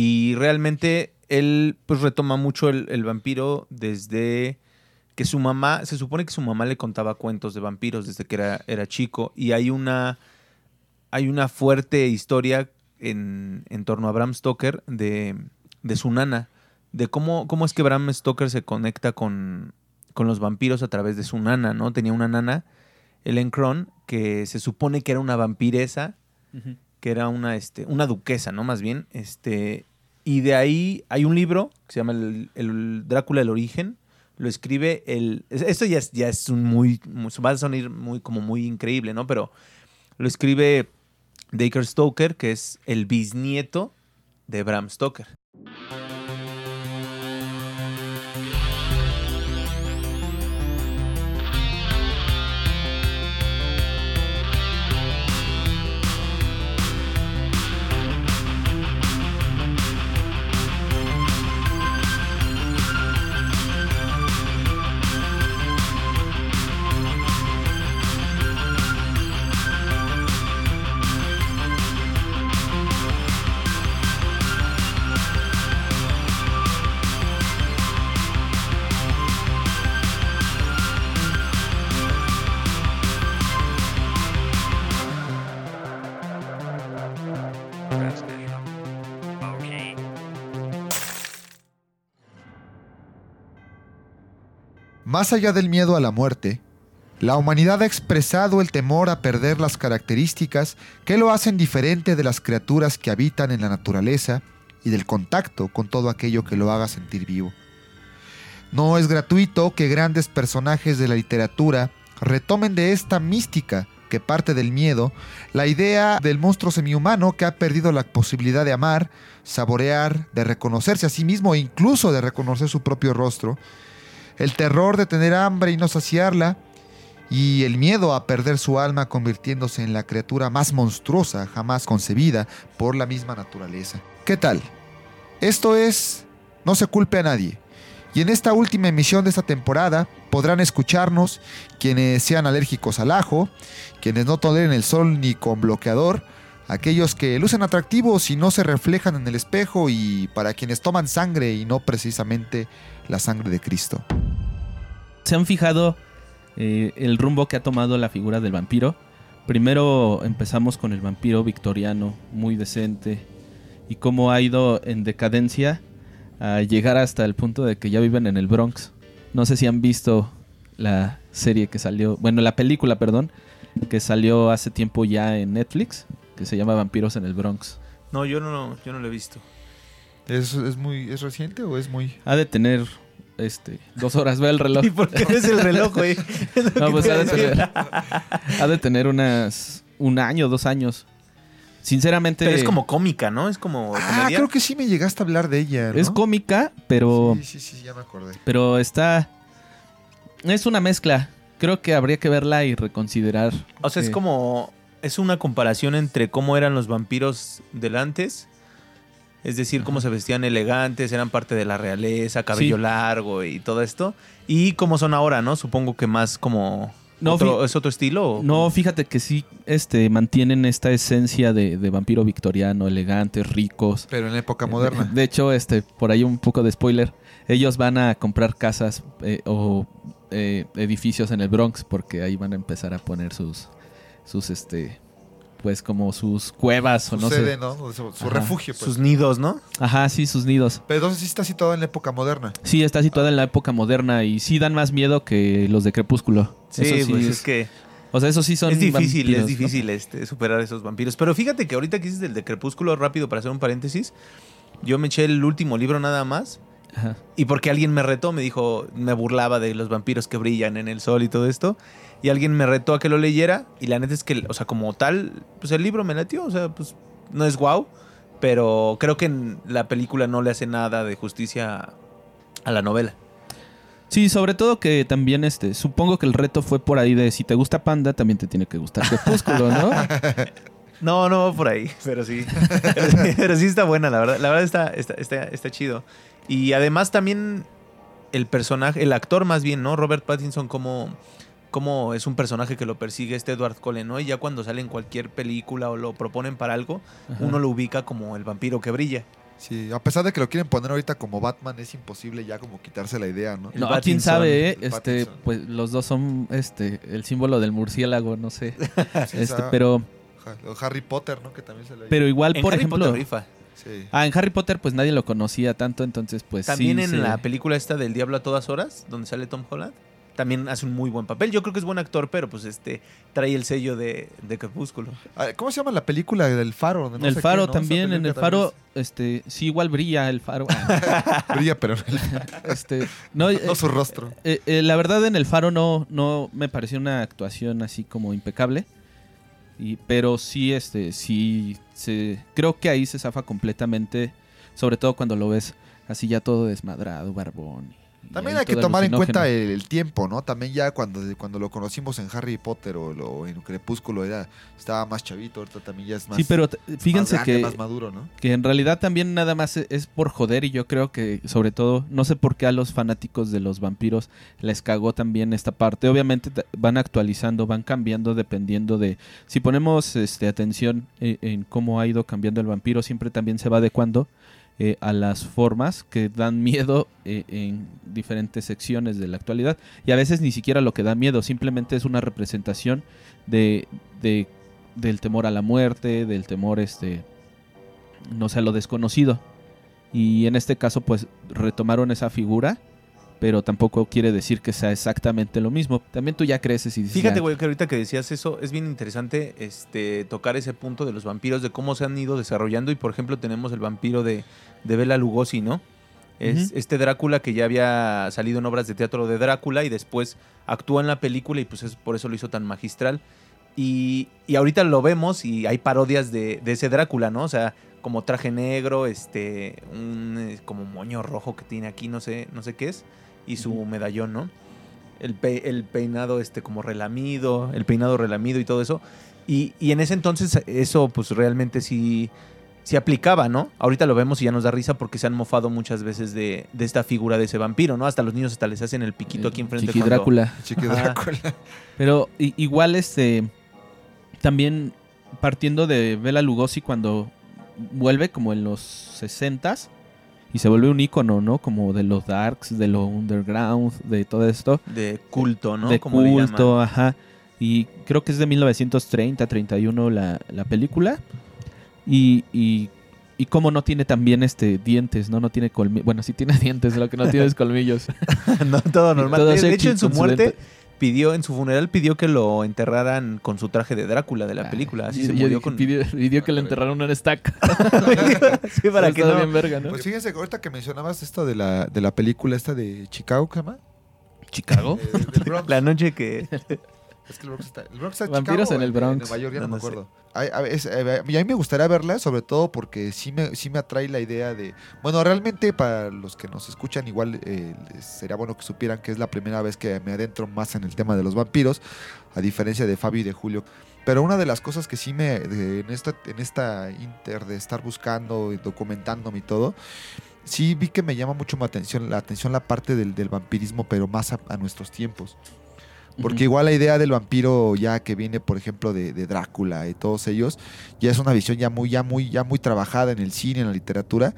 Y realmente él pues retoma mucho el, vampiro desde que su mamá, se supone que su mamá le contaba cuentos de vampiros desde que era, era chico y hay una, hay una fuerte historia en, en torno a Bram Stoker de, de su nana, de cómo, cómo es que Bram Stoker se conecta con, con los vampiros a través de su nana, ¿no? Tenía una nana, Ellen Cron, que se supone que era una vampiresa, que era una, este, una duquesa, ¿no? Más bien, este, y de ahí hay un libro que se llama El, el Drácula del Origen, lo escribe el... Esto ya es, ya es un muy, Va a sonar muy, como muy increíble, ¿no? Pero lo escribe Dacre Stoker, que es el bisnieto de Bram Stoker. Más allá del miedo a la muerte, la humanidad ha expresado el temor a perder las características que lo hacen diferente de las criaturas que habitan en la naturaleza y del contacto con todo aquello que lo haga sentir vivo. No es gratuito que grandes personajes de la literatura retomen de esta mística que parte del miedo la idea del monstruo semihumano que ha perdido la posibilidad de amar, saborear, de reconocerse a sí mismo e incluso de reconocer su propio rostro, el terror de tener hambre y no saciarla, y el miedo a perder su alma convirtiéndose en la criatura más monstruosa jamás concebida por la misma naturaleza. ¿Qué tal? Esto es No se culpe a nadie. Y en esta última emisión de esta temporada podrán escucharnos quienes sean alérgicos al ajo, quienes no toleren el sol ni con bloqueador, aquellos que lucen atractivos y no se reflejan en el espejo y para quienes toman sangre y no precisamente la sangre de Cristo. ¿Se han fijado eh, el rumbo que ha tomado la figura del vampiro? Primero empezamos con el vampiro victoriano, muy decente, y cómo ha ido en decadencia a llegar hasta el punto de que ya viven en el Bronx. No sé si han visto la serie que salió, bueno, la película, perdón, que salió hace tiempo ya en Netflix, que se llama Vampiros en el Bronx. No, yo no, yo no lo he visto. ¿Es, es muy, ¿Es reciente o es muy...? Ha de tener este, dos horas, ve el reloj. ¿Y por qué ves el reloj, güey? Es No, que pues ha de, tener, ha de tener unas un año, dos años. Sinceramente, Pero es como cómica, ¿no? Es como Ah, comedia. creo que sí me llegaste a hablar de ella, ¿no? es cómica, pero, Sí, sí, sí, ya me acordé. pero está, es una mezcla. Creo que habría que verla y reconsiderar. O sea, es eh, como. Es una comparación entre cómo eran los vampiros del antes. Es decir, cómo se vestían elegantes, eran parte de la realeza, cabello Sí. largo y todo esto. Y cómo son ahora, ¿no? Supongo que más como. No, otro- ¿Es otro estilo? o- No, fíjate que sí, este, mantienen esta esencia de, de vampiro victoriano, elegantes, ricos. Pero en época De- moderna. De, hecho, este, por ahí un poco de spoiler. Ellos van a comprar casas eh, o eh, edificios en el Bronx porque ahí van a empezar a poner sus, sus, este, pues como sus cuevas o no Sucede, sé. ¿no? Su, refugio, pues. Sus nidos, ¿no? Ajá, sí, sus nidos. Pero entonces sí está situado en la época moderna. Sí, está situada en la época moderna y sí dan más miedo que los de Crepúsculo. Sí, Eso pues es, es que O sea, eso sí son es difícil, vampiros, es ¿no? difícil este, superar esos vampiros. Pero fíjate que ahorita que dices del de Crepúsculo, rápido para hacer un paréntesis, yo me eché el último libro nada más Ajá. Y porque alguien me retó, me dijo, me burlaba de los vampiros que brillan en el sol y todo esto. Y alguien me retó a que lo leyera. Y la neta es que, o sea, como tal, pues el libro me latió. O sea, pues no es guau. Pero creo que en la película no le hace nada de justicia a la novela. Sí, sobre todo que también, este, supongo que el reto fue por ahí de si te gusta Panda, también te tiene que gustar Crepúsculo, ¿no? No, no va por ahí, pero sí. Pero, sí- pero sí está buena, la verdad. La verdad está, está, está, está chido. Y además también el personaje, el actor más bien, ¿no? Robert Pattinson como, como es un personaje que lo persigue este Edward Cullen, ¿no? Y ya cuando sale en cualquier película o lo proponen para algo, Ajá. uno lo ubica como el vampiro que brilla. Sí, a pesar de que lo quieren poner ahorita como Batman, es imposible ya como quitarse la idea, ¿no? El No, quién Pattinson, sabe, ¿eh? Este, pues los dos son este el símbolo del murciélago, no sé. Sí, Este, pero Harry Potter, ¿no? Que también se le pero igual En por Harry ejemplo, Potter rifa. Sí. ah, en Harry Potter pues nadie lo conocía tanto, entonces pues También sí en se- la película esta del Diablo a todas horas, donde sale Tom Holland, también hace un muy buen papel. Yo creo que es buen actor, pero pues este trae el sello de, de Crepúsculo. Ah, ¿Cómo se llama la película del Faro? De no el sé faro qué, ¿no? Esa también, en el también faro, este, sí, igual brilla el faro. Brilla, pero este, no, eh, no su rostro. eh, eh, la verdad en el faro no, no me pareció una actuación así como impecable. Y, pero sí, este, sí, se, creo que ahí se zafa completamente, sobre todo cuando lo ves así ya todo desmadrado, barbón. También hay que tomar en cuenta el, el tiempo, ¿no? También ya cuando, cuando lo conocimos en Harry Potter o, lo- en Crepúsculo era, estaba más chavito, ahorita también ya es más, Sí, pero más fíjense grande, que, más maduro, ¿no? que en realidad también nada más e- es por joder y yo creo que sobre todo, no sé por qué a los fanáticos de los vampiros les cagó también esta parte. Obviamente van actualizando, van cambiando dependiendo de... Si ponemos este, atención eh, en cómo ha ido cambiando el vampiro, siempre también se va adecuando eh, a las formas que dan miedo eh, en diferentes secciones de la actualidad. Y a veces ni siquiera lo que da miedo, simplemente es una representación de, de- del temor a la muerte, del temor este no sé, a lo desconocido. Y en este caso, pues retomaron esa figura, pero tampoco quiere decir que sea exactamente lo mismo. También tú ya creces y dices, Fíjate, ya, güey, que ahorita que decías eso, es bien interesante este, tocar ese punto de los vampiros, de cómo se han ido desarrollando. Y por ejemplo, tenemos el vampiro de, de Bela Lugosi, ¿no? Es este Drácula que ya había salido en obras de teatro de Drácula y después actúa en la película y pues es, por eso lo hizo tan magistral. Y, y ahorita lo vemos y hay parodias de, de ese Drácula, ¿no? O sea, como traje negro, este, un eh, como moño rojo que tiene aquí, no sé, no sé qué es, y su medallón, ¿no? El, pe- el peinado este como relamido, el peinado relamido y todo eso. Y, y en ese entonces eso pues realmente sí, sí aplicaba, ¿no? Ahorita lo vemos y ya nos da risa porque se han mofado muchas veces de, de esta figura de ese vampiro, ¿no? Hasta los niños hasta les hacen el piquito aquí enfrente. Chiqui cuando- Drácula. Chiqui. Drácula. Pero igual, este, también partiendo de Bela Lugosi cuando vuelve como en los 60s y se vuelve un ícono, ¿no? Como de los darks, de lo underground, de todo esto. De culto, ¿no? de Como culto, ajá. Y creo que es de 1930, 31 la, la película. Y, y, y como no tiene también este dientes, ¿no? No tiene colmillos. Bueno, sí tiene dientes, lo que no tiene es colmillos. no, todo normal. Todo de, hecho, en su muerte pidió, en su funeral pidió que lo enterraran con su traje de Drácula de la Ah, película. Así yo- se murió dije, con. pidió, pidió que le enterraran una estaca. sí, para que no. bien verga, ¿no? Pues fíjense, ahorita que mencionabas esto de la, de la película esta de Chicago, ¿qué llama? ¿Chicago? Eh. La noche que. Es que el Bronx está, el Bronx está en Vampiros Chicago, en el o Bronx. Nueva York, ya no, No, me acuerdo. Ay, a, es- eh, y a mí me gustaría verla, sobre todo porque sí me, sí me atrae la idea de... Bueno, realmente para los que nos escuchan, igual eh, sería bueno que supieran que es la primera vez que me adentro más en el tema de los vampiros, a diferencia de Fabio y de Julio. Pero una de las cosas que sí me... de- en, esta, en esta inter de estar buscando y documentándome y todo, sí vi que me llama mucho mi atención, la atención la parte del, del vampirismo, pero más a- a nuestros tiempos. Porque igual la idea del vampiro ya que viene, por ejemplo, de, de Drácula y todos ellos, ya es una visión ya muy, ya muy, ya muy trabajada en el cine, en la literatura.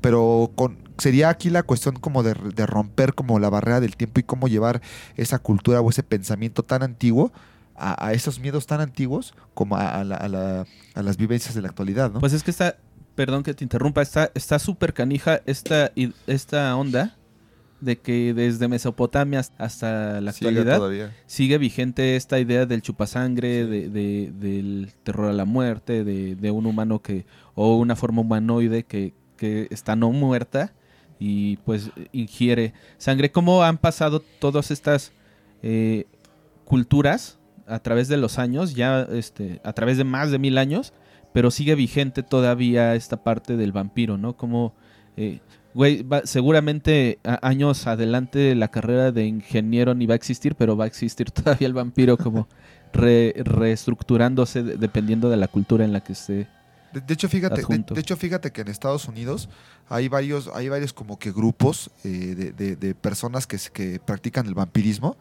Pero con, sería aquí la cuestión como de, de romper como la barrera del tiempo y cómo llevar esa cultura o ese pensamiento tan antiguo a, a esos miedos tan antiguos como a, a la- a la- a las vivencias de la actualidad, ¿no? Pues es que está, perdón que te interrumpa, está está súper canija esta, esta onda de que desde Mesopotamia hasta la actualidad todavía. sigue vigente esta idea del chupasangre, de, de- del terror a la muerte, de, de un humano que, o una forma humanoide que, que está no muerta y pues ingiere sangre. ¿Cómo han pasado todas estas eh, culturas a través de los años, ya este, a través de más de mil años, pero sigue vigente todavía esta parte del vampiro, ¿no? Como, eh, güey, va- seguramente a- años adelante la carrera de ingeniero ni va a existir, pero va a existir todavía el vampiro como re- reestructurándose de- dependiendo de la cultura en la que esté. De, de hecho, fíjate, de, hecho, fíjate que en Estados Unidos hay varios, hay varios como que grupos eh, de, personas que, que practican el vampirismo.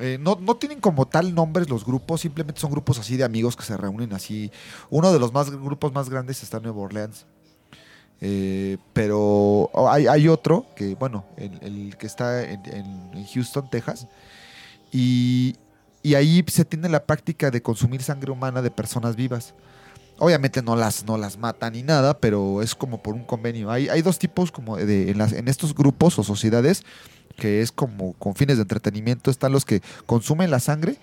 Eh, no, no tienen como tal nombres los grupos, simplemente son grupos así de amigos que se reúnen así. Uno de los más grupos más grandes está en Nueva Orleans. Eh, pero hay, otro que, bueno, el, que está en, Houston, Texas, y, ahí se tiene la práctica de consumir sangre humana de personas vivas. Obviamente no las, no las matan ni nada, pero es como por un convenio. Hay, hay dos tipos como de, en estos grupos o sociedades que es como con fines de entretenimiento. Están los que consumen la sangre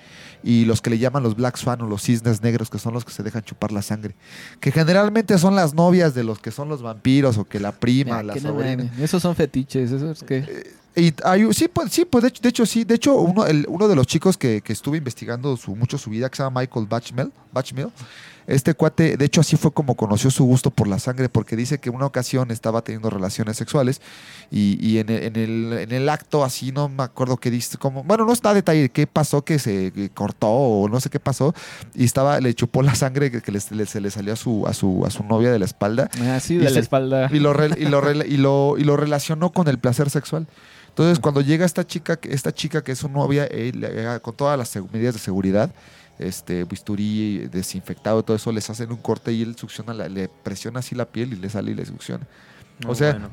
y los que le llaman los Black Swan o los cisnes negros, que son los que se dejan chupar la sangre. Que generalmente son las novias de los que son los vampiros o que la prima, Ah, la no sobrina. mames, Esos son fetiches, eso es que... Y hay, sí, pues, sí, pues de hecho, de hecho sí. De hecho, uno, el- uno de los chicos que, que estuve investigando su, mucho su vida, que se llama Michael Batchmill, Batchmill, este cuate, de hecho así fue como conoció su gusto por la sangre, porque dice que una ocasión estaba teniendo relaciones sexuales y, y en, el, en, el, en el acto así, no me acuerdo qué dice, como, bueno, no está a detalle qué pasó, que se cortó o no sé qué pasó, y estaba, le chupó la sangre que, que le- le- se le salió a su, a su, a su novia de la espalda Ah, sí, Y de se- la espalda. y lo, y, lo, re- y, lo, y lo relacionó con el placer sexual. Entonces, cuando llega esta chica, esta chica que es su novia, él, eh, con todas las medidas de seguridad, este bisturí desinfectado, todo eso, les hacen un corte y él succiona, la- le presiona así la piel y le sale y le succiona. O sea, bueno.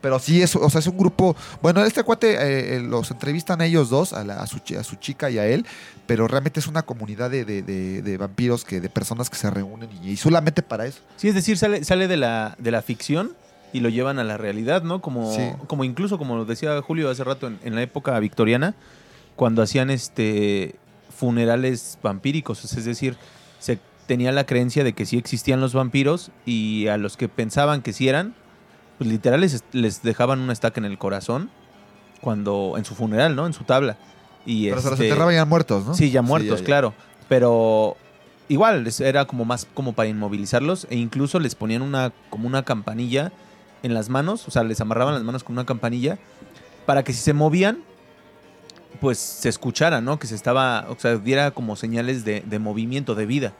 Pero sí, es, o sea, es un grupo. Bueno, este cuate eh, eh, los entrevistan a ellos dos, a, la- a su, a su chica y a él, pero realmente es una comunidad de, de- de- de vampiros, que de personas que se reúnen y, y solamente para eso. Sí, es decir, sale, sale de, la, de la ficción y lo llevan a la realidad, ¿no? Como, Sí. como incluso, como decía Julio hace rato, en, en la época victoriana, cuando hacían este funerales vampíricos, es decir, se tenía la creencia de que sí existían los vampiros y a los que pensaban que sí eran, pues literal les, les dejaban una estaca en el corazón cuando en su funeral, ¿no? En su tabla. Y Pero se los este, enterraban ya muertos, ¿no? Sí, ya muertos, ya, ya. claro. Pero igual era como más como para inmovilizarlos e incluso les ponían una como una campanilla en las manos, o sea, les amarraban las manos con una campanilla para que si se movían pues se escuchara, ¿no? Que se estaba, o sea, diera como señales de, de movimiento, de vida.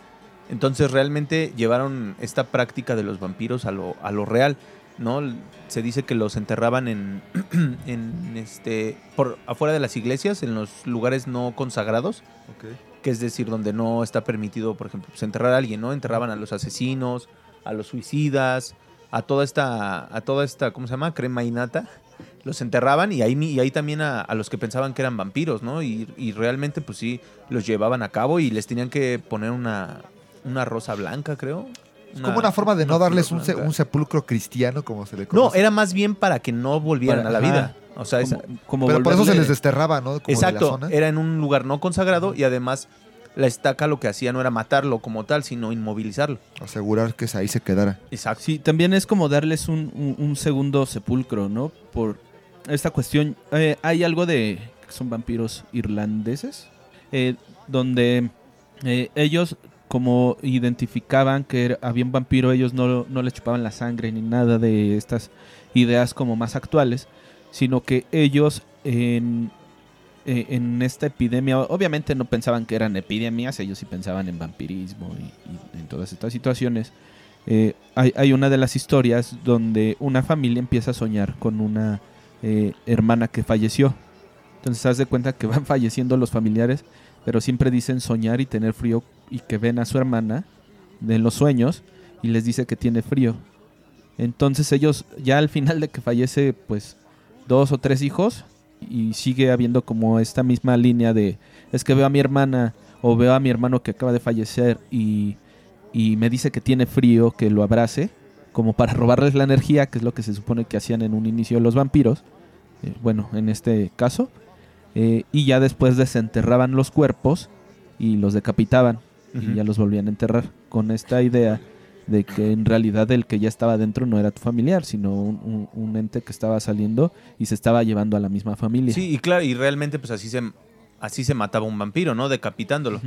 Entonces realmente llevaron esta práctica de los vampiros a lo, a lo real, ¿no? Se dice que los enterraban en, en este, por afuera de las iglesias, en los lugares no consagrados, que es decir, donde no está permitido, por ejemplo, pues, enterrar a alguien, ¿no? Enterraban a los asesinos, a los suicidas, a toda esta, a toda esta, ¿cómo se llama? Crema innata. Los enterraban y ahí, y ahí también a, a los que pensaban que eran vampiros, ¿no? Y, y realmente, pues sí, los llevaban a cabo y les tenían que poner una, una rosa blanca, creo. Es como una forma de no darles un, se- un sepulcro cristiano, como se le No, conoce. era más bien para que no volvieran Para- a la vida. O sea, esa- Como, como Pero por eso se les desterraba, ¿no? Como de la Exacto, zona. era en un lugar no consagrado y además la estaca lo que hacía no era matarlo como tal, sino inmovilizarlo. Asegurar que ahí se quedara. Exacto. Sí, también es como darles un, un- un segundo sepulcro, ¿no? Por esta cuestión. eh, hay algo de. son vampiros irlandeses. eh, donde eh, ellos, como identificaban que había un vampiro, ellos no, no le chupaban la sangre ni nada de estas ideas como más actuales. Sino que ellos en. En esta epidemia, obviamente no pensaban que eran epidemias, ellos sí pensaban en vampirismo y- en todas estas situaciones. Hay, hay una de las historias donde una familia empieza a soñar con una eh, hermana que falleció. Entonces, haz de cuenta que van falleciendo los familiares, pero siempre dicen soñar y tener frío y que ven a su hermana de los sueños y les dice que tiene frío. Entonces ellos ya al final de que fallece pues dos o tres hijos y sigue habiendo como esta misma línea de es que veo a mi hermana o veo a mi hermano que acaba de fallecer y y me dice que tiene frío, que lo abrace, como para robarles la energía, que es lo que se supone que hacían en un inicio los vampiros, eh, bueno, en este caso, eh, y ya después desenterraban los cuerpos y los decapitaban y ya los volvían a enterrar, con esta idea de que en realidad el que ya estaba dentro no era tu familiar, sino un, un- un ente que estaba saliendo y se estaba llevando a la misma familia. Sí, y claro, y realmente pues así se así se mataba un vampiro, ¿no? Decapitándolo.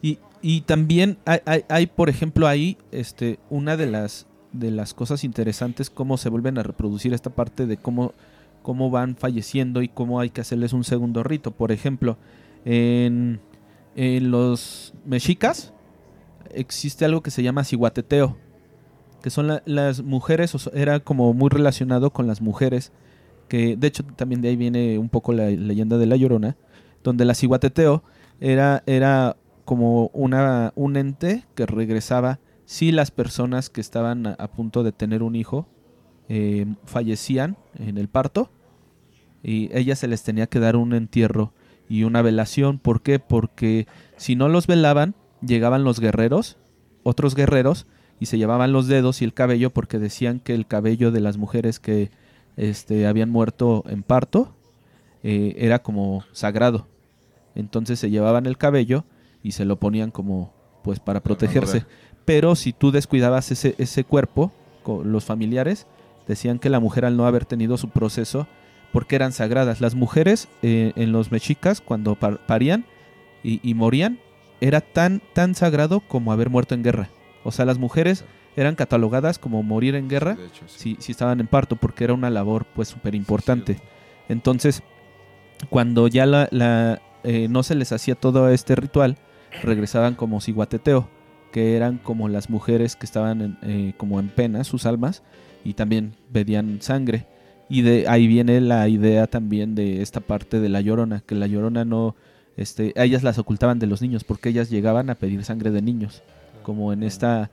Y, y también hay, hay- hay, por ejemplo, ahí este, una de las, de las cosas interesantes, cómo se vuelven a reproducir esta parte de cómo, cómo van falleciendo y cómo hay que hacerles un segundo rito. Por ejemplo, en, en los mexicas existe algo que se llama ciguateteo, que son la- las mujeres, o era como muy relacionado con las mujeres, que de hecho también de ahí viene un poco la leyenda de la Llorona, donde la ciguateteo era, era como una, un ente que regresaba si las personas que estaban a, a punto de tener un hijo eh, fallecían en el parto y ellas se les tenía que dar un entierro y una velación. ¿Por qué? Porque si no los velaban, llegaban los guerreros, otros guerreros, y se llevaban los dedos y el cabello porque decían que el cabello de las mujeres que este, habían muerto en parto eh, era como sagrado. Entonces se llevaban el cabello y se lo ponían como pues para protegerse. Pero si tú descuidabas ese, ese cuerpo, con los familiares, decían que la mujer al no haber tenido su proceso, porque eran sagradas. Las mujeres eh, en los mexicas, cuando par- parían y, y morían, era tan, tan sagrado como haber muerto en guerra. O sea, las mujeres eran catalogadas como morir en guerra De hecho, sí. si, si estaban en parto, porque era una labor pues súper importante. Entonces, cuando ya la, la, eh, no se les hacía todo este ritual, regresaban como ciguateteo, que eran como las mujeres que estaban en, eh, como en pena, sus almas, y también pedían sangre. Y de ahí viene la idea también de esta parte de la llorona, que la llorona no, este, ellas las ocultaban de los niños, porque ellas llegaban a pedir sangre de niños, como en esta,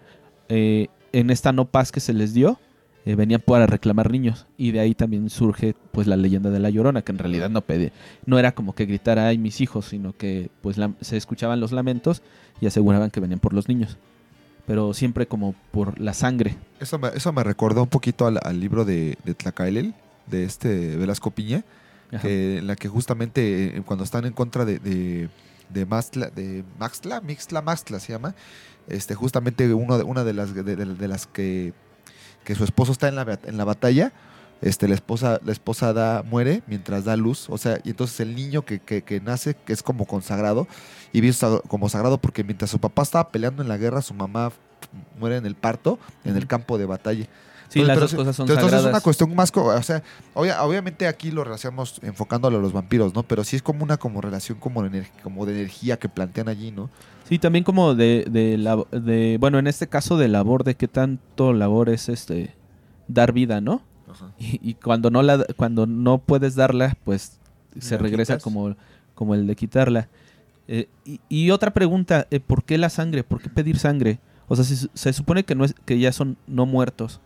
eh, en esta no paz que se les dio, eh, venían para reclamar niños. Y de ahí también surge pues la leyenda de la llorona que en realidad no pedía no era como que gritara ay mis hijos sino que pues la- se escuchaban los lamentos y aseguraban que venían por los niños. Pero siempre como por la sangre. Eso me, eso me recordó un poquito al, al libro de, de Tlacaelel, de este Velasco Piña, que, en la que justamente eh, cuando están en contra de, de, de Maxtla, de Maxtla, Mixtla, Maxtla se llama, este, justamente uno de, una de las, de, de- de las que, que su esposo está en la, en la batalla, este, la esposa, la esposa da, muere mientras da luz, o sea, y entonces el niño que, que, que nace, que es como consagrado, y visto como sagrado porque mientras su papá estaba peleando en la guerra, su mamá muere en el parto, en el campo de batalla. Sí Entonces, las dos sí, cosas son entonces es sagradas. una cuestión más, o sea, obvia- obviamente aquí lo relacionamos enfocándolo a los vampiros, ¿no? Pero sí es como una como relación como de, como de energía que plantean allí, ¿no? sí también como de, de, labo- de bueno en este caso de labor de qué tanto labor es este dar vida no y, y cuando no la cuando no puedes darla pues se La regresa quitas. como como el de quitarla. Eh, y, y otra pregunta eh, por qué la sangre por qué pedir sangre o sea se, su- se supone que no es que ya son no muertos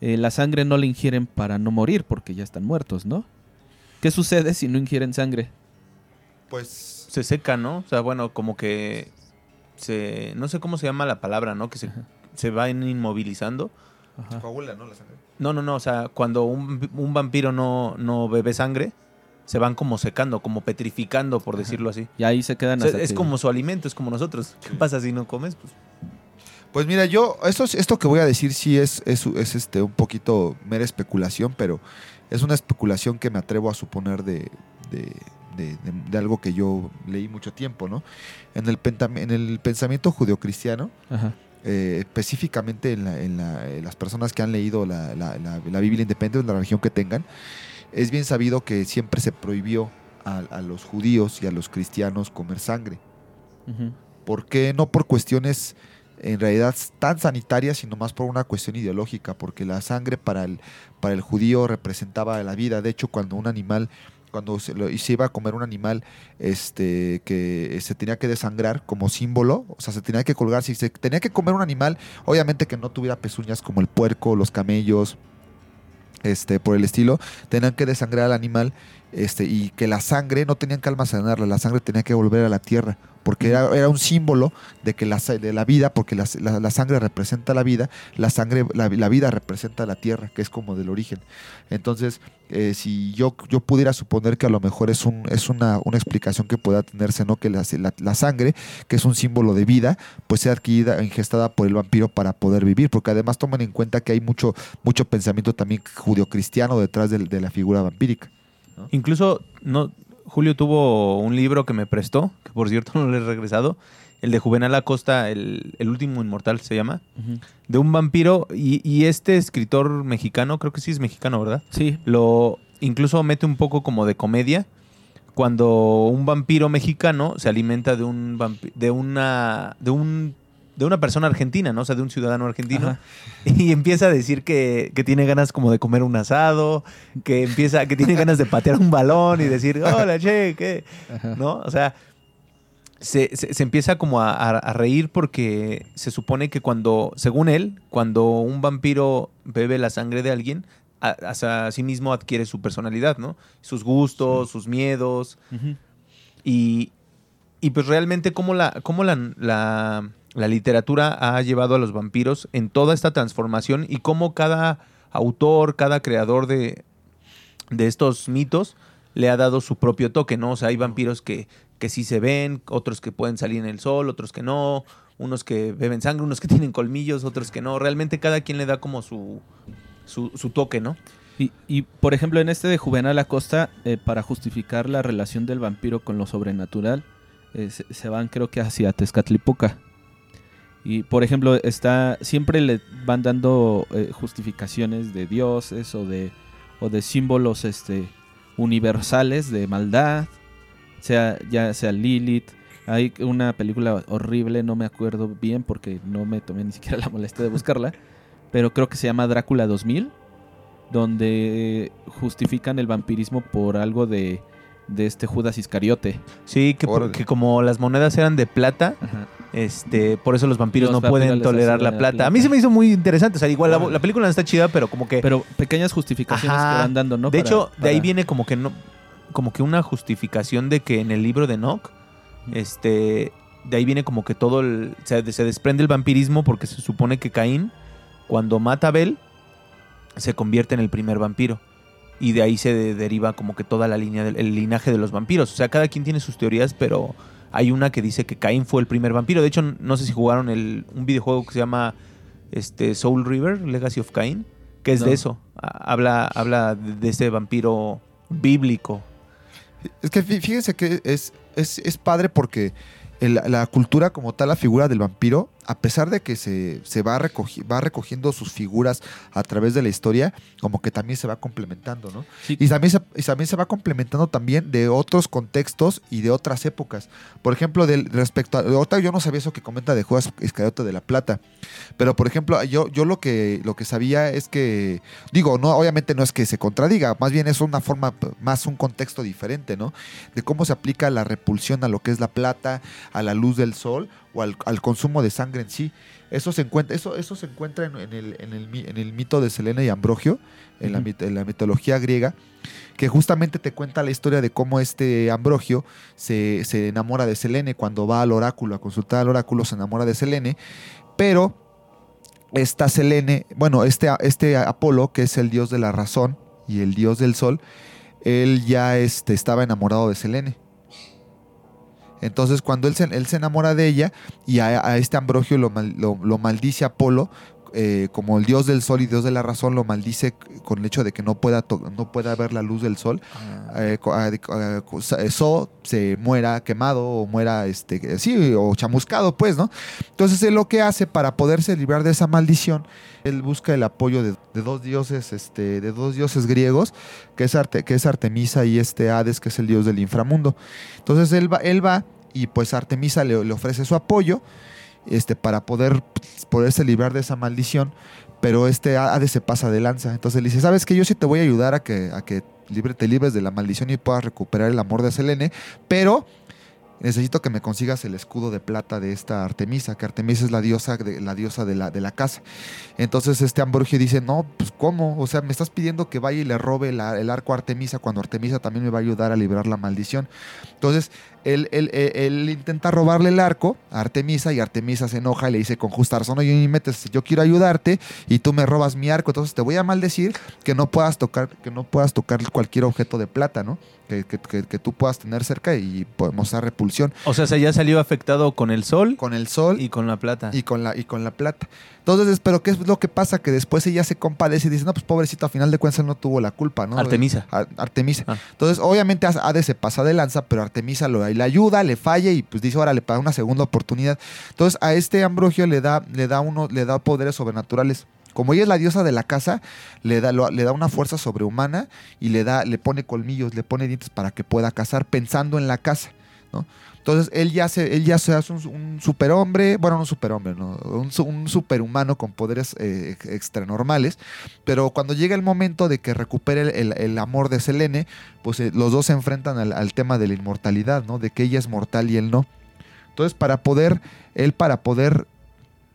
Eh, la sangre no la ingieren para no morir porque ya están muertos no qué sucede si no ingieren sangre Pues Se seca, ¿no? O sea, bueno, como que se... No sé cómo se llama la palabra, ¿no? Que se, se van inmovilizando. Ajá. coagula, ¿no? La sangre. No, no, no. O sea, cuando un, un vampiro no, no bebe sangre, se van como secando, como petrificando, por Ajá. decirlo así. y ahí se quedan O sea, hasta es que- como su alimento, es como nosotros. ¿Qué pasa si no comes? Pues, Pues mira, yo, esto, es- esto que voy a decir sí es, es, es, este, un poquito mera especulación, pero es una especulación que me atrevo a suponer de, de, de- algo que yo leí mucho tiempo, ¿no? En el, en el pensamiento judeocristiano, Ajá. eh, específicamente en, la- en la- en las personas que han leído la, la- Biblia independiente de la religión que tengan, es bien sabido que siempre se prohibió a, a los judíos y a los cristianos comer sangre. ¿Por qué? No por cuestiones en realidad tan sanitarias, sino más por una cuestión ideológica, porque la sangre para el, para el judío representaba la vida. De hecho, cuando un animal, cuando se, lo- se iba a comer un animal este, que se tenía que desangrar como símbolo, o sea, se tenía que colgar, si se tenía que comer un animal, obviamente que no tuviera pezuñas como el puerco, los camellos, este, por el estilo, tenían que desangrar al animal este, y que la sangre no tenían que almacenarla, la sangre tenía que volver a la tierra, porque era, era un símbolo de que la, de la vida, porque la, la- sangre representa la vida, la sangre, la, vida representa la tierra, que es como del origen. Entonces, eh, si yo, yo pudiera suponer que a lo mejor es, un, es una, una explicación que pueda tenerse, ¿no? Que la, la- sangre, que es un símbolo de vida, pues sea adquirida, e ingestada por el vampiro para poder vivir, porque además tomen en cuenta que hay mucho, mucho pensamiento también judio-cristiano detrás de la figura vampírica. Incluso no, Julio tuvo un libro que me prestó, que por cierto no le he regresado, el de Juvenal Acosta, el, el último inmortal se llama, de un vampiro y, y este escritor mexicano, creo que sí es mexicano, ¿verdad? Sí, Lo incluso mete un poco como de comedia cuando un vampiro mexicano se alimenta de un de una de un de una persona argentina, ¿no? O sea, de un ciudadano argentino. Ajá. Y empieza a decir que, que tiene ganas como de comer un asado, que empieza, que tiene ganas de patear un balón y decir, hola, che, ¿qué? Ajá. ¿No? O sea, se, se- se empieza como a, a- a reír porque se supone que cuando, según él, cuando un vampiro bebe la sangre de alguien, a, sí mismo adquiere su personalidad, ¿no? Sus gustos, sus miedos. Y, y pues realmente cómo, la, cómo la, la- la literatura ha llevado a los vampiros en toda esta transformación y cómo cada autor, cada creador de, de estos mitos le ha dado su propio toque, ¿no? O sea, hay vampiros que, que sí se ven, otros que pueden salir en el sol, otros que no, unos que beben sangre, unos que tienen colmillos, otros que no. Realmente cada quien le da como su, su, su toque, ¿no? Y, y, por ejemplo, en este de Juvenal Acosta, eh, para justificar la relación del vampiro con lo sobrenatural, eh, se, se van creo que hacia Tezcatlipoca. Y por ejemplo, está siempre le van dando eh, justificaciones de dioses o de, o de símbolos este, universales de maldad, sea, ya sea Lilith. Hay una película horrible, no me acuerdo bien porque no me tomé ni siquiera la molestia de buscarla, pero creo que se llama Drácula 2000 donde justifican el vampirismo por algo de, de este Judas Iscariote. Sí, que, por- Órale. que como las monedas eran de plata, Ajá. este, por eso los vampiros Los no pueden vampiros tolerar la la plata. A mí se me hizo muy interesante. O sea, igual la, la película no está chida, pero como que. Pero pequeñas justificaciones Ajá. que van dando, ¿no? de Para- hecho, de ahí viene como que no. Como que una justificación de que en el libro de Nock, este. De ahí viene como que todo el. Se, se desprende el vampirismo porque se supone que Caín, cuando mata a Abel, se convierte en el primer vampiro. Y de ahí se de- deriva como que toda la línea del el linaje de los vampiros. O sea, cada quien tiene sus teorías, pero hay una que dice que Caín fue el primer vampiro. De hecho, no sé si jugaron el, un videojuego que se llama este, Soul River, Legacy of Cain, que es No. de eso. Ha- Habla, habla de, ese vampiro bíblico. Es que fí- fíjense que es, es, es padre porque el- la cultura como tal, la figura del vampiro, a pesar de que se, se va, recogi- va recogiendo sus figuras a través de la historia, como que también se va complementando, ¿no? Sí, Y también, se, y también se va complementando también de otros contextos y de otras épocas. Por ejemplo, del, respecto a... Ahorita yo no sabía eso que comenta de Judas Iscariote de la Plata. Pero, por ejemplo, yo, yo lo, que, lo que sabía es que... Digo, no, obviamente no es que se contradiga. Más bien es una forma, más un contexto diferente, ¿no? De cómo se aplica la repulsión a lo que es la plata, a la luz del sol o al, al consumo de sangre en sí. Eso se encuentra, eso, eso se encuentra en, en el, en, el, mi- en el mito de Selene y Ambrogio, en, la, en la mitología griega, que justamente te cuenta la historia de cómo este Ambrogio se, se enamora de Selene cuando va al oráculo, a consultar al oráculo, se enamora de Selene, pero esta Selene, bueno, este, este Apolo, que es el dios de la razón y el dios del sol, él ya este, estaba enamorado de Selene. Entonces, cuando él se, él se enamora de ella y a, este Ambrogio lo, mal- lo maldice Apolo, eh, como el dios del sol y dios de la razón, lo maldice con el hecho de que no pueda, no pueda ver la luz del sol. Eh, ah, de- ah, sa- So se muera quemado o muera, este, sí, o chamuscado, pues, ¿no? Entonces, él lo que hace para poderse librar de esa maldición, él busca el apoyo de, de dos dioses, este, de dos dioses griegos, que es, Arte- que es Artemisa y este Hades, que es el dios del inframundo. Entonces él va, él va y pues Artemisa le, le ofrece su apoyo este, para poder poderse librar de esa maldición, pero este Hades se pasa de lanza. Entonces le dice, ¿sabes qué? Yo sí te voy a ayudar a que, a que libre, te libres de la maldición y puedas recuperar el amor de Selene, pero necesito que me consigas el escudo de plata de esta Artemisa, que Artemisa es la diosa de la, diosa de la, de la casa. Entonces este Ambrogio dice, no, pues ¿cómo? O sea, me estás pidiendo que vaya y le robe el arco a Artemisa cuando Artemisa también me va a ayudar a librar la maldición. Entonces él, él- él- él intenta robarle el arco a Artemisa y Artemisa se enoja y le dice con justa razón, oye, me metes, yo quiero ayudarte y tú me robas mi arco, entonces te voy a maldecir que no puedas tocar, que no puedas tocar cualquier objeto de plata, ¿no? Que, que- que- que tú puedas tener cerca y podemos mostrar repulsión. O sea, se ya salió afectado con el sol Con el sol y con la plata. y con la y con la plata. Entonces, pero ¿qué es lo que pasa? Que después ella se compadece y dice, no, pues pobrecito, a final de cuentas no tuvo la culpa, ¿no? Artemisa. Ar- Artemisa. Ah. Entonces, obviamente Hades se pasa de lanza, pero Artemisa lo, le ayuda, le falla y pues dice, ahora le paga una segunda oportunidad. Entonces, a este Ambrogio le da, le da uno, le da poderes sobrenaturales. Como ella es la diosa de la casa, le da, lo- le da una fuerza sobrehumana y le da, le pone colmillos, le pone dientes para que pueda cazar pensando en la casa, ¿no? Entonces él ya se, él ya se hace un, superhombre, bueno, no un superhombre, ¿no? un, su- un superhumano con poderes eh, ex- extranormales, pero cuando llega el momento de que recupere el amor de Selene, pues eh, los dos se enfrentan al, al tema de la inmortalidad, ¿no? De que ella es mortal y él no. Entonces, para poder, él para poder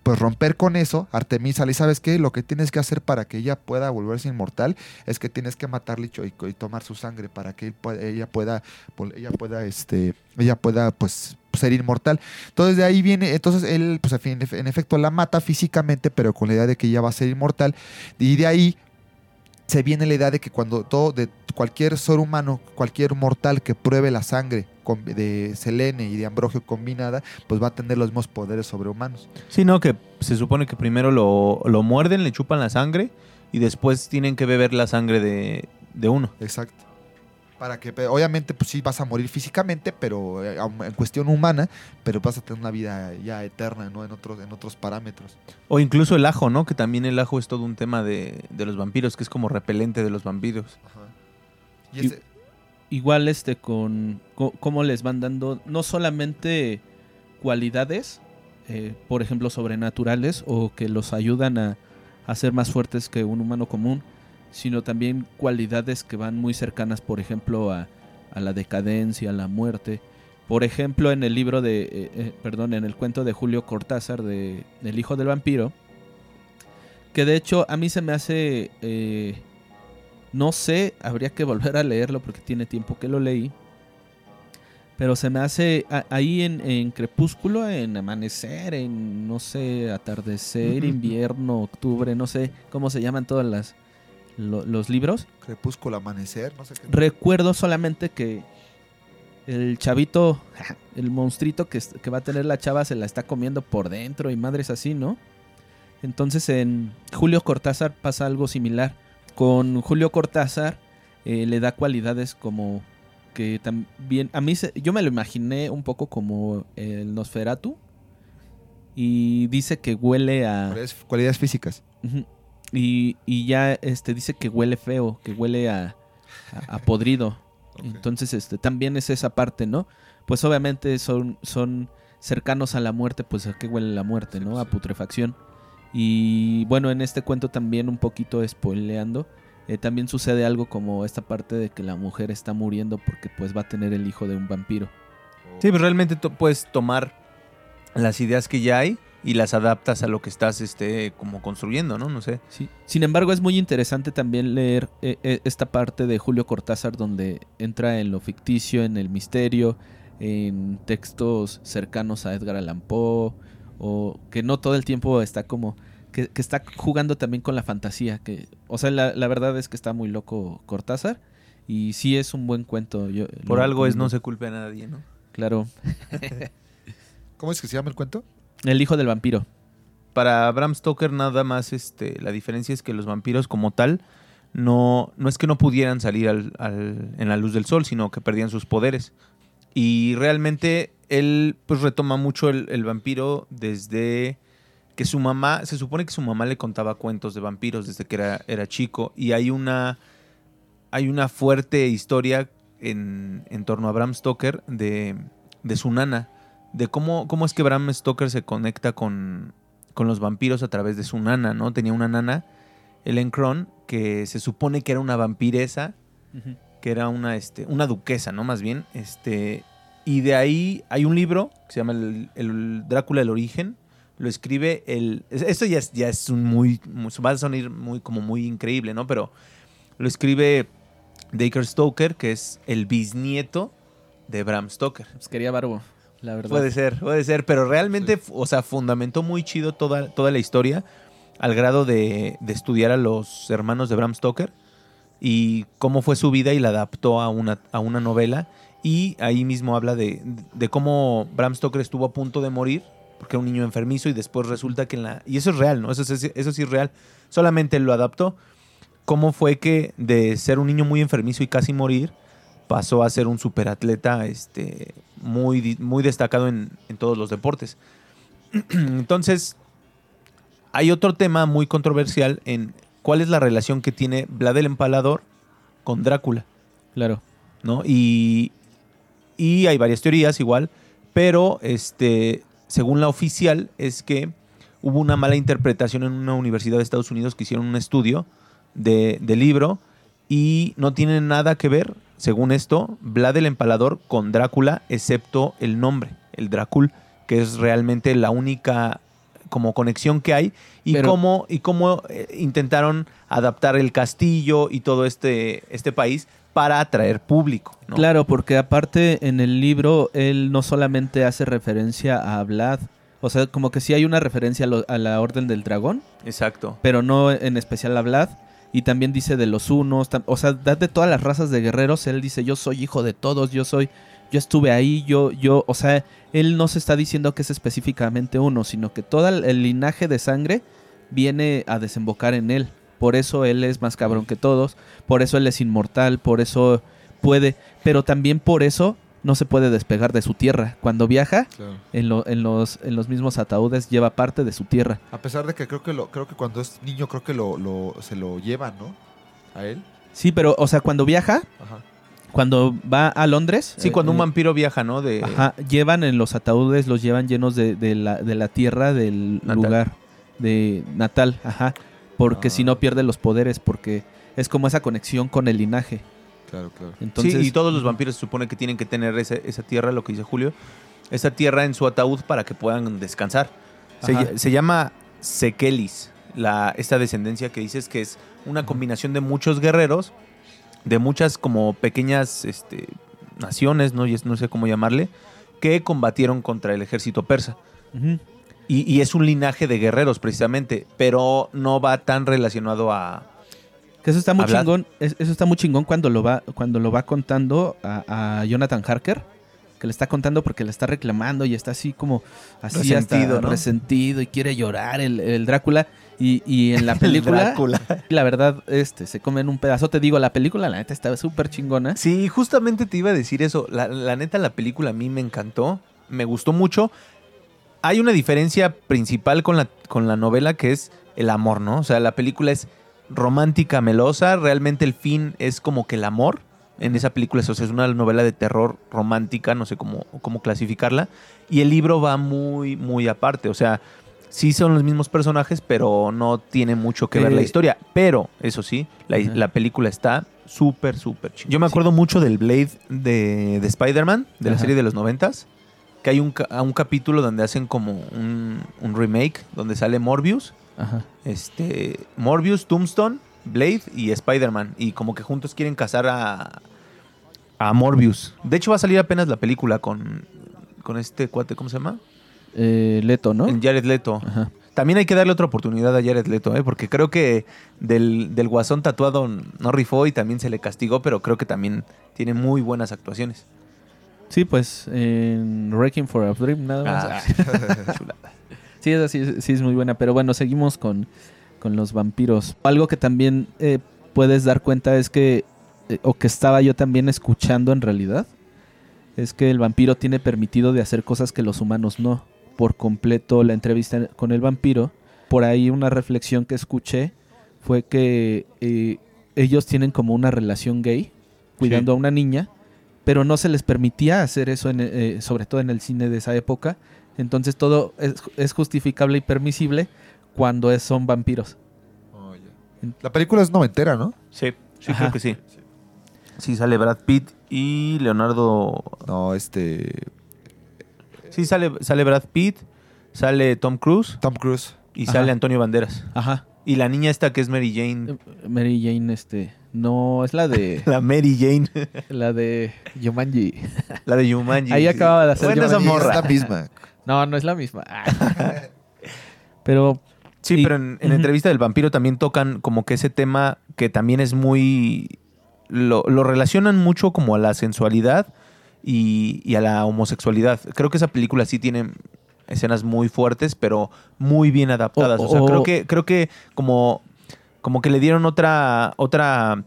pues romper con eso, Artemisa le sabes qué, lo que tienes que hacer para que ella pueda volverse inmortal es que tienes que matarle y, y tomar su sangre para que ella pueda, ella pueda, este, ella pueda, pues, ser inmortal. Entonces de ahí viene, entonces él, pues en efecto la mata físicamente, pero con la idea de que ella va a ser inmortal. Y de ahí se viene la idea de que cuando todo, de cualquier ser humano, cualquier mortal que pruebe la sangre de Selene y de Ambrogio combinada, pues va a tener los mismos poderes sobrehumanos. Sí, no, que se supone que primero lo, lo muerden, le chupan la sangre y después tienen que beber la sangre de, de uno. Exacto. Para que obviamente pues sí vas a morir físicamente pero eh, en cuestión humana pero vas a tener una vida ya eterna no en otros en otros parámetros. O incluso el ajo no que también el ajo es todo un tema de, los vampiros que es como repelente de los vampiros igual este con cómo les van dando no solamente cualidades eh, por ejemplo sobrenaturales o que los ayudan a, ser más fuertes que un humano común sino también cualidades que van muy cercanas, por ejemplo, a, la decadencia, a la muerte. Por ejemplo, en el libro de, eh, eh, perdón, en el cuento de Julio Cortázar de El hijo del vampiro, que de hecho a mí se me hace, no sé, habría que volver a leerlo porque tiene tiempo que lo leí, pero se me hace ahí en, crepúsculo, en amanecer, en no sé, atardecer, invierno, octubre, no sé cómo se llaman todas las, los libros. Crepúsculo, amanecer, no sé qué. Recuerdo solamente que el chavito, el monstruito que, que, va a tener la chava se la está comiendo por dentro y madres así, ¿no? Entonces en Julio Cortázar pasa algo similar. Con Julio Cortázar eh, le da cualidades como que también, a mí yo me lo imaginé un poco como el Nosferatu y dice que huele a... Cualidades físicas. Y, ya este, dice que huele feo, que huele a, podrido. Entonces, este, también es esa parte, ¿no? Pues obviamente son, son cercanos a la muerte, pues a qué huele la muerte, ¿no? A putrefacción. Y bueno, en este cuento también un poquito spoileando, eh, también sucede algo como esta parte de que la mujer está muriendo porque pues va a tener el hijo de un vampiro. Sí, pero pues, realmente puedes tomar las ideas que ya hay y las adaptas a lo que estás este, como construyendo, ¿no? No sé. Sí. Sin embargo, es muy interesante también leer eh, eh, esta parte de Julio Cortázar donde entra en lo ficticio, en el misterio, en textos cercanos a Edgar Allan Poe, o que no todo el tiempo está como... Que, está jugando también con la fantasía. Que, o sea, la, verdad es que está muy loco Cortázar. Y sí es un buen cuento. Yo, Por algo es no se culpe a nadie, ¿no? Claro. ¿Cómo es que se llama el cuento? El hijo del vampiro. Para Bram Stoker nada más este, la diferencia es que los vampiros como tal no, no es que no pudieran salir en la luz del sol, sino que perdían sus poderes. Y realmente él pues retoma mucho el, vampiro desde que su mamá, se supone que su mamá le contaba cuentos de vampiros desde que era, era chico y hay una, hay una fuerte historia en, en torno a Bram Stoker de, de su nana de cómo, cómo es que Bram Stoker se conecta con, con los vampiros a través de su nana, ¿no? Tenía una nana, Ellen Cron, que se supone que era una vampiresa, que era una, este, una duquesa, ¿no? Más bien, este... Y de ahí hay un libro que se llama El, Drácula del Origen. Lo escribe el... Esto ya es, ya es un muy, Va a sonar muy, como muy increíble, ¿no? Pero lo escribe Dacre Stoker, que es el bisnieto de Bram Stoker. Pues quería barbo. Puede ser, puede ser, pero realmente, o sea, fundamentó muy chido toda, toda la historia al grado de, estudiar a los hermanos de Bram Stoker y cómo fue su vida y la adaptó a una, a una novela. Y ahí mismo habla de, cómo Bram Stoker estuvo a punto de morir porque era un niño enfermizo y después resulta que en la... Y eso es real, ¿no? Eso, eso es real. Solamente lo adaptó. ¿Cómo fue que de ser un niño muy enfermizo y casi morir, pasó a ser un superatleta este, muy, muy destacado en, todos los deportes. Entonces, hay otro tema muy controversial en cuál es la relación que tiene Vlad el Empalador con Drácula. Claro. ¿No? Y, y hay varias teorías igual, pero este, según la oficial es que hubo una mala interpretación en una universidad de Estados Unidos que hicieron un estudio de, de libro y no tiene nada que ver según esto, Vlad el Empalador con Drácula, excepto el nombre, el Drácul, que es realmente la única como conexión que hay y Pero- cómo y cómo eh, intentaron adaptar el castillo y todo este este país para atraer público. ¿no? Claro, porque aparte en el libro él no solamente hace referencia a Vlad, o sea, como que sí hay una referencia a, lo- a la Orden del Dragón, Exacto. pero no en especial a Vlad. Y también dice de los unos, o sea, de todas las razas de guerreros, él dice, yo soy hijo de todos, yo soy, yo estuve ahí, yo, yo, o sea, él no se está diciendo que es específicamente uno, sino que todo el, linaje de sangre viene a desembocar en él. Por eso él es más cabrón que todos, por eso él es inmortal, por eso puede, pero también por eso no se puede despegar de su tierra. Cuando viaja, en, lo- en los, en los mismos ataúdes lleva parte de su tierra. A pesar de que creo que lo, creo que cuando es niño creo que lo, lo- se lo llevan, ¿no? A él. Sí, pero, o sea, cuando viaja, Ajá. Cuando va a Londres. Sí, eh, cuando un eh, vampiro viaja, ¿no? De Ajá, llevan en los ataúdes, los llevan llenos de, de la, de la tierra del Natal. lugar de natal, ajá. Porque Ah. si no pierde los poderes, porque es como esa conexión con el linaje. Claro, claro. Entonces, sí, y todos los vampiros se supone que tienen que tener ese- esa tierra, lo que dice Julio, esa tierra en su ataúd para que puedan descansar. Se, se llama Sekelis, la, esta descendencia que dices que es una combinación de muchos guerreros, de muchas como pequeñas este, naciones, ¿no? Y no sé cómo llamarle, que combatieron contra el ejército persa. Y, y es un linaje de guerreros precisamente, pero no va tan relacionado a... Que eso está muy chingón. es- Eso está muy chingón cuando lo va, cuando lo va contando a, a Jonathan Harker. Que le está contando porque le está reclamando y está así como así Resentido, hasta ¿no? resentido y quiere llorar el, el Drácula. Y, y en la película, la verdad, este, se comen un pedazo. Te digo, la película, la neta, está súper chingona. Sí, justamente te iba a decir eso. La, la neta, la película a mí me encantó. Me gustó mucho. Hay una diferencia principal con la, con la novela que es el amor, ¿no? O sea, la película es romántica, melosa. Realmente el fin es como que el amor. En esa película o sea, es una novela de terror romántica, no sé cómo, cómo clasificarla. Y el libro va muy, muy aparte. O sea, sí son los mismos personajes, pero no tiene mucho que ver la Eh, historia. Pero, eso sí, la, película está súper, súper chingona. Yo me acuerdo mucho del Blade de, de Spider-Man, de la serie de los noventas. Que hay un, ca- un capítulo donde hacen como un, un remake, donde sale Morbius. Ajá. Este, Morbius, Tombstone, Blade y Spider-Man. Y como que juntos quieren casar a, a Morbius. De hecho, va a salir apenas la película con, con este cuate, ¿cómo se llama? Eh, Leto, ¿no? En Jared Leto. Ajá. También hay que darle otra oportunidad a Jared Leto, ¿eh? porque creo que del, del guasón tatuado no rifó y también se le castigó, pero creo que también tiene muy buenas actuaciones. Sí, pues en Wrecking for a Dream nada más. Ah. Sí, esa sí, sí es muy buena, pero bueno, seguimos con, con los vampiros. Algo que también eh, puedes dar cuenta es que, eh, o que estaba yo también escuchando en realidad, es que el vampiro tiene permitido de hacer cosas que los humanos no. Por completo la entrevista con el vampiro, por ahí una reflexión que escuché fue que eh, ellos tienen como una relación gay, cuidando a una niña, pero no se les permitía hacer eso, en, eh, sobre todo en el cine de esa época. Entonces todo es, es justificable y permisible cuando es- son vampiros. Oh. La película es noventera, ¿no? Sí, sí, Ajá. creo que sí. Sí, sale Brad Pitt y Leonardo. No, este. Sí, sale, sale Brad Pitt, sale Tom Cruise Tom Cruise. y Ajá. sale Antonio Banderas. Ajá. Y la niña esta que es Mary Jane. Eh, Mary Jane, este. No, es la de. La Mary Jane. la de Yumanji. la de Jumanji. Ahí acaba de hacer Buena esa Jumanji. morra. Es la misma. No, no es la misma. Pero. Sí, Y- pero en, en Ujú. entrevista del vampiro también tocan como que ese tema que también es muy... Lo, lo relacionan mucho como a la sensualidad y, y a la homosexualidad. Creo que esa película sí tiene escenas muy fuertes, pero muy bien adaptadas. O, sea, creo que, creo que como, como que le dieron otra, otra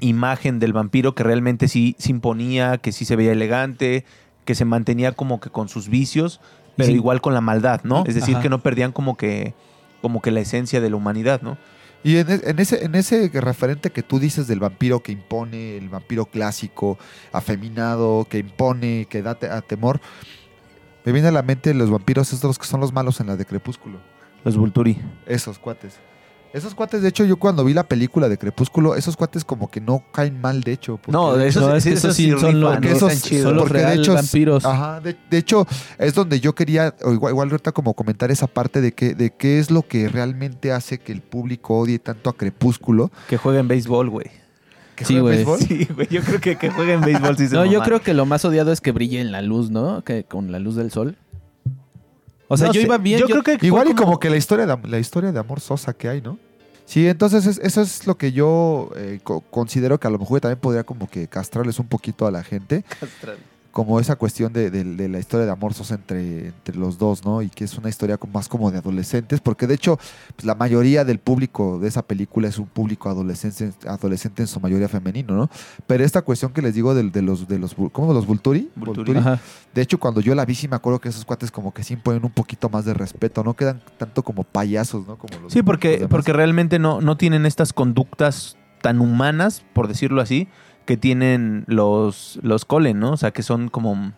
imagen del vampiro que realmente sí se imponía, que sí se veía elegante, que se mantenía como que con sus vicios, pero sí. igual con la maldad, ¿no? Es decir, ajá. que no perdían como que, como que la esencia de la humanidad, ¿no? Y en, e- en ese, en ese referente que tú dices del vampiro que impone, el vampiro clásico, afeminado, que impone, que da te- a temor, me viene a la mente los vampiros estos que son los malos en la de Crepúsculo. Los Vulturi. Esos cuates. Esos cuates, de hecho, yo cuando vi la película de Crepúsculo, esos cuates como que no caen mal, de hecho. porque- No, de esos, No, es que esos esos sí son los- porque esos son los porque de real hecho, vampiros. Ajá, de, de hecho, es donde yo quería, o igual, igual ahorita como comentar esa parte de que, de qué es lo que realmente hace que el público odie tanto a Crepúsculo. Que jueguen béisbol, güey. ¿Que Sí, güey. béisbol? Sí, güey. Yo creo que que jueguen béisbol sí se No, yo creo que lo más odiado es que brille en la luz, ¿no? Que con la luz del sol. O sea, No yo sé, iba bien. Yo, creo que Igual y como que la historia de, la historia de amor sosa que hay, ¿no? Sí, entonces es- eso es lo que yo eh, co- considero que a lo mejor también podría como que castrarles un poquito a la gente, como esa cuestión de, de- de la historia de amor sosa entre, entre los dos, ¿no? Y que es una historia más como de adolescentes, porque de hecho pues, la mayoría del público de esa película es un público adolescente, adolescente en su mayoría femenino, ¿no? Pero esta cuestión que les digo del- de, los de los ¿cómo los Vulturi? Vulturi. De hecho, cuando yo la vi, sí me acuerdo que esos cuates como que sí imponen un poquito más de respeto, no quedan tanto como payasos, ¿no? Como los, Sí, porque, porque realmente no, no tienen estas conductas tan humanas, por decirlo así, que tienen los, los Colen, ¿no? O sea, que son como,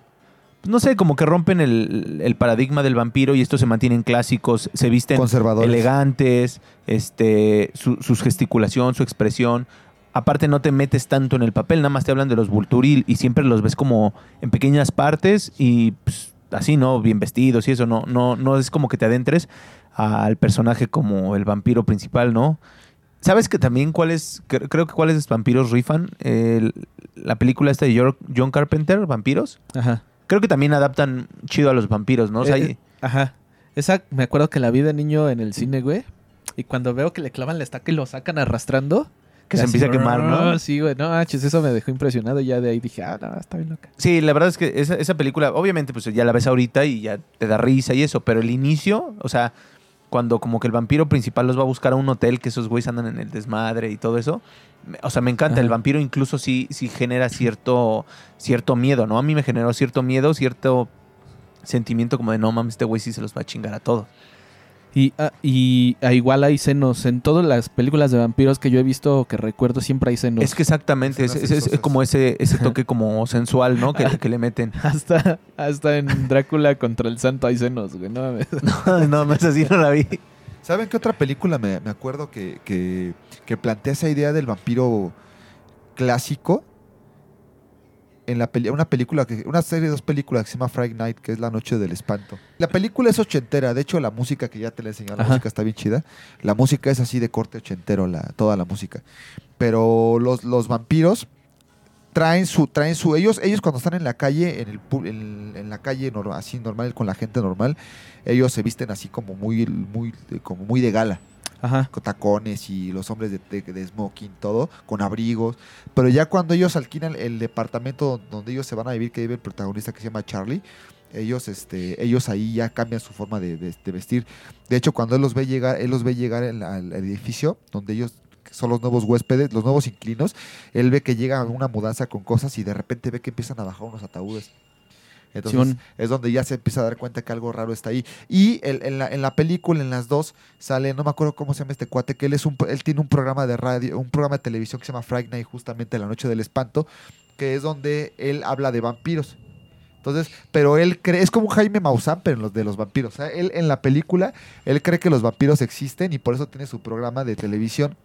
no sé, como que rompen el, el paradigma del vampiro y estos se mantienen clásicos, se visten conservadores. elegantes, este, su, su gesticulación, su expresión. Aparte no te metes tanto en el papel, nada más te hablan de los Vulturil y siempre los ves como en pequeñas partes y pues, así, ¿no? Bien vestidos y eso, no, no, no es como que te adentres al personaje como el vampiro principal, ¿no? ¿Sabes que también cuáles, cre- creo que cuáles vampiros rifan? La película esta de York- John Carpenter, Vampiros. Ajá. Creo que también adaptan chido a los vampiros, ¿no? O sea, Eh, eh, ajá. Esa me acuerdo que la vi de niño en el cine, güey. Y cuando veo que le clavan la estaca y lo sacan arrastrando. que se así, empieza a quemar, ¿no? Sí, güey. No, manches, eso me dejó impresionado. Y ya de ahí dije, ah, no, está bien loca. Sí, la verdad es que esa, esa película, obviamente, pues ya la ves ahorita y ya te da risa y eso, pero el inicio, o sea, cuando como que el vampiro principal los va a buscar a un hotel, que esos güeyes andan en el desmadre y todo eso, o sea, me encanta. El vampiro incluso sí, sí genera cierto, cierto miedo, ¿no? A mí me generó cierto miedo, cierto sentimiento como de no mames, este güey sí se los va a chingar a todos. Y, ah, y ah, igual hay senos. En todas las películas de vampiros que yo he visto que recuerdo, siempre hay senos. Es que exactamente, es, como ese, ese toque como sensual, ¿no? Que, que le meten. Hasta, hasta en Drácula contra el santo hay senos, güey. No. No, no, no es así, no la vi. ¿Saben qué otra película me, me acuerdo que, que, que plantea esa idea del vampiro clásico? En la peli- una película, que, una serie de dos películas que se llama Friday Night, que es La Noche del Espanto. La película es ochentera, de hecho la música que ya te la he enseñado, la Ajá. música está bien chida. La música es así de corte ochentero, la, toda la música. Pero los, los vampiros traen su, traen su, ellos, ellos cuando están en la calle, en el en, en la calle normal, así normal, con la gente normal, ellos se visten así como muy, muy, como muy de gala Ajá. con tacones y los hombres de, smoking, todo, con abrigos. Pero ya cuando ellos alquilan el departamento donde ellos se van a vivir, que vive el protagonista que se llama Charlie, ellos, este, ellos ahí ya cambian su forma de, vestir. De hecho, cuando él los ve llegar, él los ve llegar al edificio donde ellos son los nuevos huéspedes, los nuevos inquilinos, él ve que llega una mudanza con cosas y de repente ve que empiezan a bajar unos ataúdes. Entonces Simón. es donde ya se empieza a dar cuenta que algo raro está ahí. Y el- en, la, en la película, en las dos, sale, no me acuerdo cómo se llama este cuate, que él es un, él tiene un programa de radio, un programa de televisión que se llama Friday Night, justamente la noche del espanto, que es donde él habla de vampiros. Entonces, pero él cree, es como Jaime Maussan, pero en los de los vampiros. O sea, él en la película, él cree que los vampiros existen y por eso tiene su programa de televisión.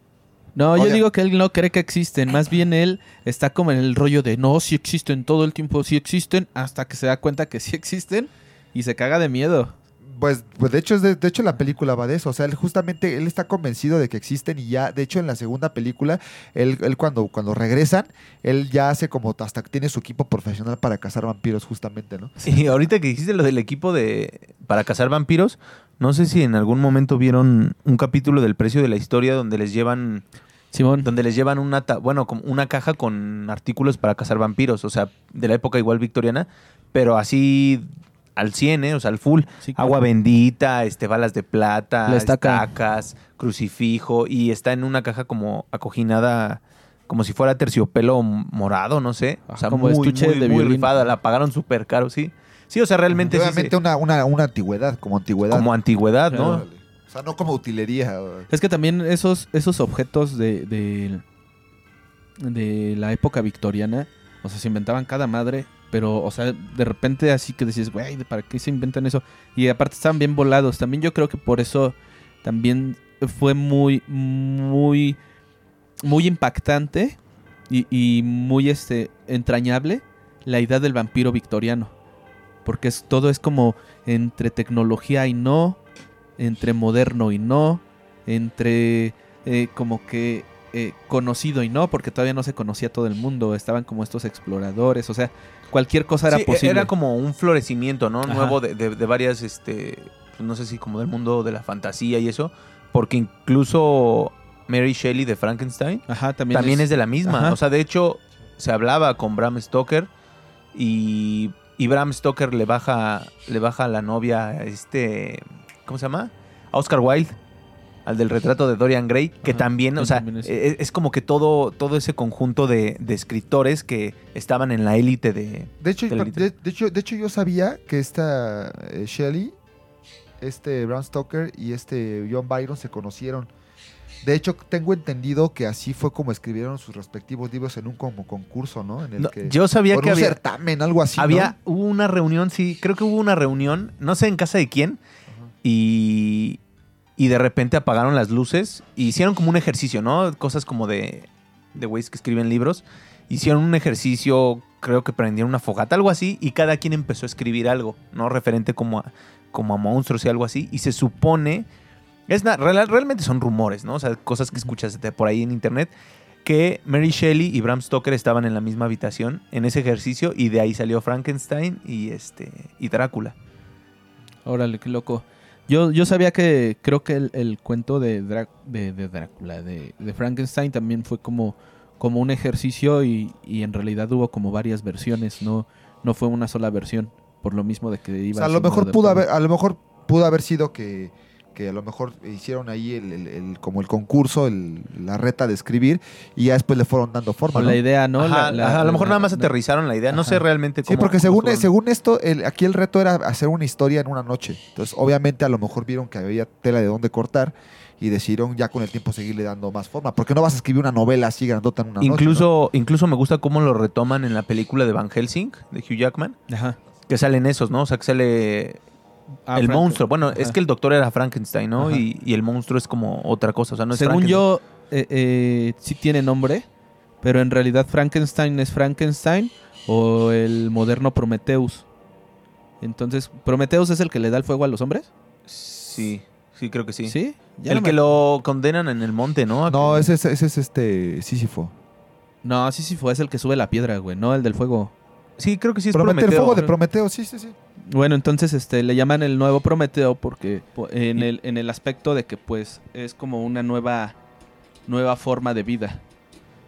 No, yo digo que él no cree que existen. Más bien él está como en el rollo de no, sí existen, todo el tiempo sí existen, hasta que se da cuenta que sí existen y se caga de miedo. Pues, pues de hecho, es de, de hecho la película va de eso. O sea, él justamente él está convencido de que existen y ya, de hecho, en la segunda película, él, él cuando, cuando regresan, él ya hace como hasta que tiene su equipo profesional para cazar vampiros, justamente, ¿no? Sí, ahorita que dijiste lo del equipo de para cazar vampiros, no sé si en algún momento vieron un capítulo del precio de la historia donde les llevan Simón. donde les llevan una ta- bueno, como una caja con artículos para cazar vampiros, o sea, de la época igual victoriana, pero así al 100, ¿eh? o sea, al full. Sí, claro. Agua bendita, este balas de plata, La estaca. estacas, crucifijo y está en una caja como acoginada como si fuera terciopelo morado, no sé. O Ah, sea, como muy, estuche muy, de muy rifada, la pagaron súper caro, sí. Sí, o sea, realmente sí se- Obviamente una, una, una antigüedad, como antigüedad. como antigüedad, ¿no? O sea, no como utilería. Es que también esos, esos objetos de, de, de la época victoriana, o sea, se inventaban cada madre, pero, o sea, de repente así que decías, güey, ¿para qué se inventan eso? Y aparte estaban bien volados. También yo creo que por eso también fue muy, muy, muy impactante y, y muy este, entrañable la idea del vampiro victoriano. Porque es, todo es como entre tecnología y no, entre moderno y no, entre eh, como que eh, conocido y no, porque todavía no se conocía todo el mundo, estaban como estos exploradores, o sea, cualquier cosa era Sí, posible. Era como un florecimiento, ¿no? Ajá. Nuevo de, de- de varias, este, pues, no sé si como del mundo de la fantasía y eso, porque incluso Mary Shelley de Frankenstein Ajá, también, también, es, de la misma. Ajá. O sea, de hecho, se hablaba con Bram Stoker y, y Bram Stoker le baja, le baja a la novia, a este, ¿cómo se llama? A Oscar Wilde, al del retrato de Dorian Gray, que Ajá, también, o sea, también es- es, es como que todo, todo ese conjunto de, de escritores que estaban en la élite de... De hecho, Del de, de hecho, de hecho, yo sabía que esta eh, Shelley, este Bram Stoker y este John Byron se conocieron. De hecho, tengo entendido que así fue como escribieron sus respectivos libros en un como concurso, ¿no? En el No, que, yo sabía por que un había, certamen, algo así, ¿no? había hubo una reunión, sí, creo que hubo una reunión, no sé en casa de quién, y, y de repente apagaron las luces y hicieron como un ejercicio, ¿no? Cosas como de, de güeyes que escriben libros. Hicieron un ejercicio, creo que prendieron una fogata, algo así, y cada quien empezó a escribir algo, ¿no? Referente como a, como a monstruos y algo así. Y se supone, es na- real- realmente son rumores, ¿no? O sea, cosas que escuchas de por ahí en internet, que Mary Shelley y Bram Stoker estaban en la misma habitación en ese ejercicio y de ahí salió Frankenstein y este y Drácula. Órale, qué loco. Yo, yo sabía que creo que el, el cuento de, Drá- de, de Drácula, de, de Frankenstein, también fue como, como un ejercicio y, y en realidad hubo como varias versiones, no, no fue una sola versión, por lo mismo de que O iba sea, a lo siendo mejor pudo adaptado. haber, a lo mejor pudo haber sido que, que a lo mejor hicieron ahí el, el- el- como el concurso, el- la reta de escribir, y ya después le fueron dando forma. Con ¿no? la idea, ¿no? Ajá, La- la- ajá, a lo mejor la- nada más la- aterrizaron la idea, no sé realmente Sí, cómo. porque cómo según, según esto, el- aquí el reto era hacer una historia en una noche. Entonces, obviamente, a lo mejor vieron que había tela de dónde cortar y decidieron ya con el tiempo seguirle dando más forma. Porque no vas a escribir una novela así grandota en una noche. incluso, incluso me gusta cómo lo retoman en la película de Van Helsing, de Hugh Jackman, Ajá. que salen esos, ¿no? O sea, que sale Ah, el Frank- monstruo. Bueno, es que el doctor era Frankenstein, ¿no? Y, y el monstruo es como otra cosa. O sea, no es Según yo, eh, eh, sí tiene nombre, pero en realidad Frankenstein es Frankenstein o el moderno Prometheus. Entonces, ¿Prometheus es el que le da el fuego a los hombres? Sí, sí, creo que sí. ¿Sí? Ya el no que me- lo condenan en el monte, ¿no? No, ese, es- ese es este Sísifo. No, sí, sí fue, es el que sube la piedra, güey, no el del fuego. Sí, creo que sí es Promete- el Prometeo. fuego de Prometeo, sí, sí, sí. Bueno, entonces este le llaman el nuevo Prometeo porque po- en el, en el aspecto de que pues es como una nueva nueva forma de vida.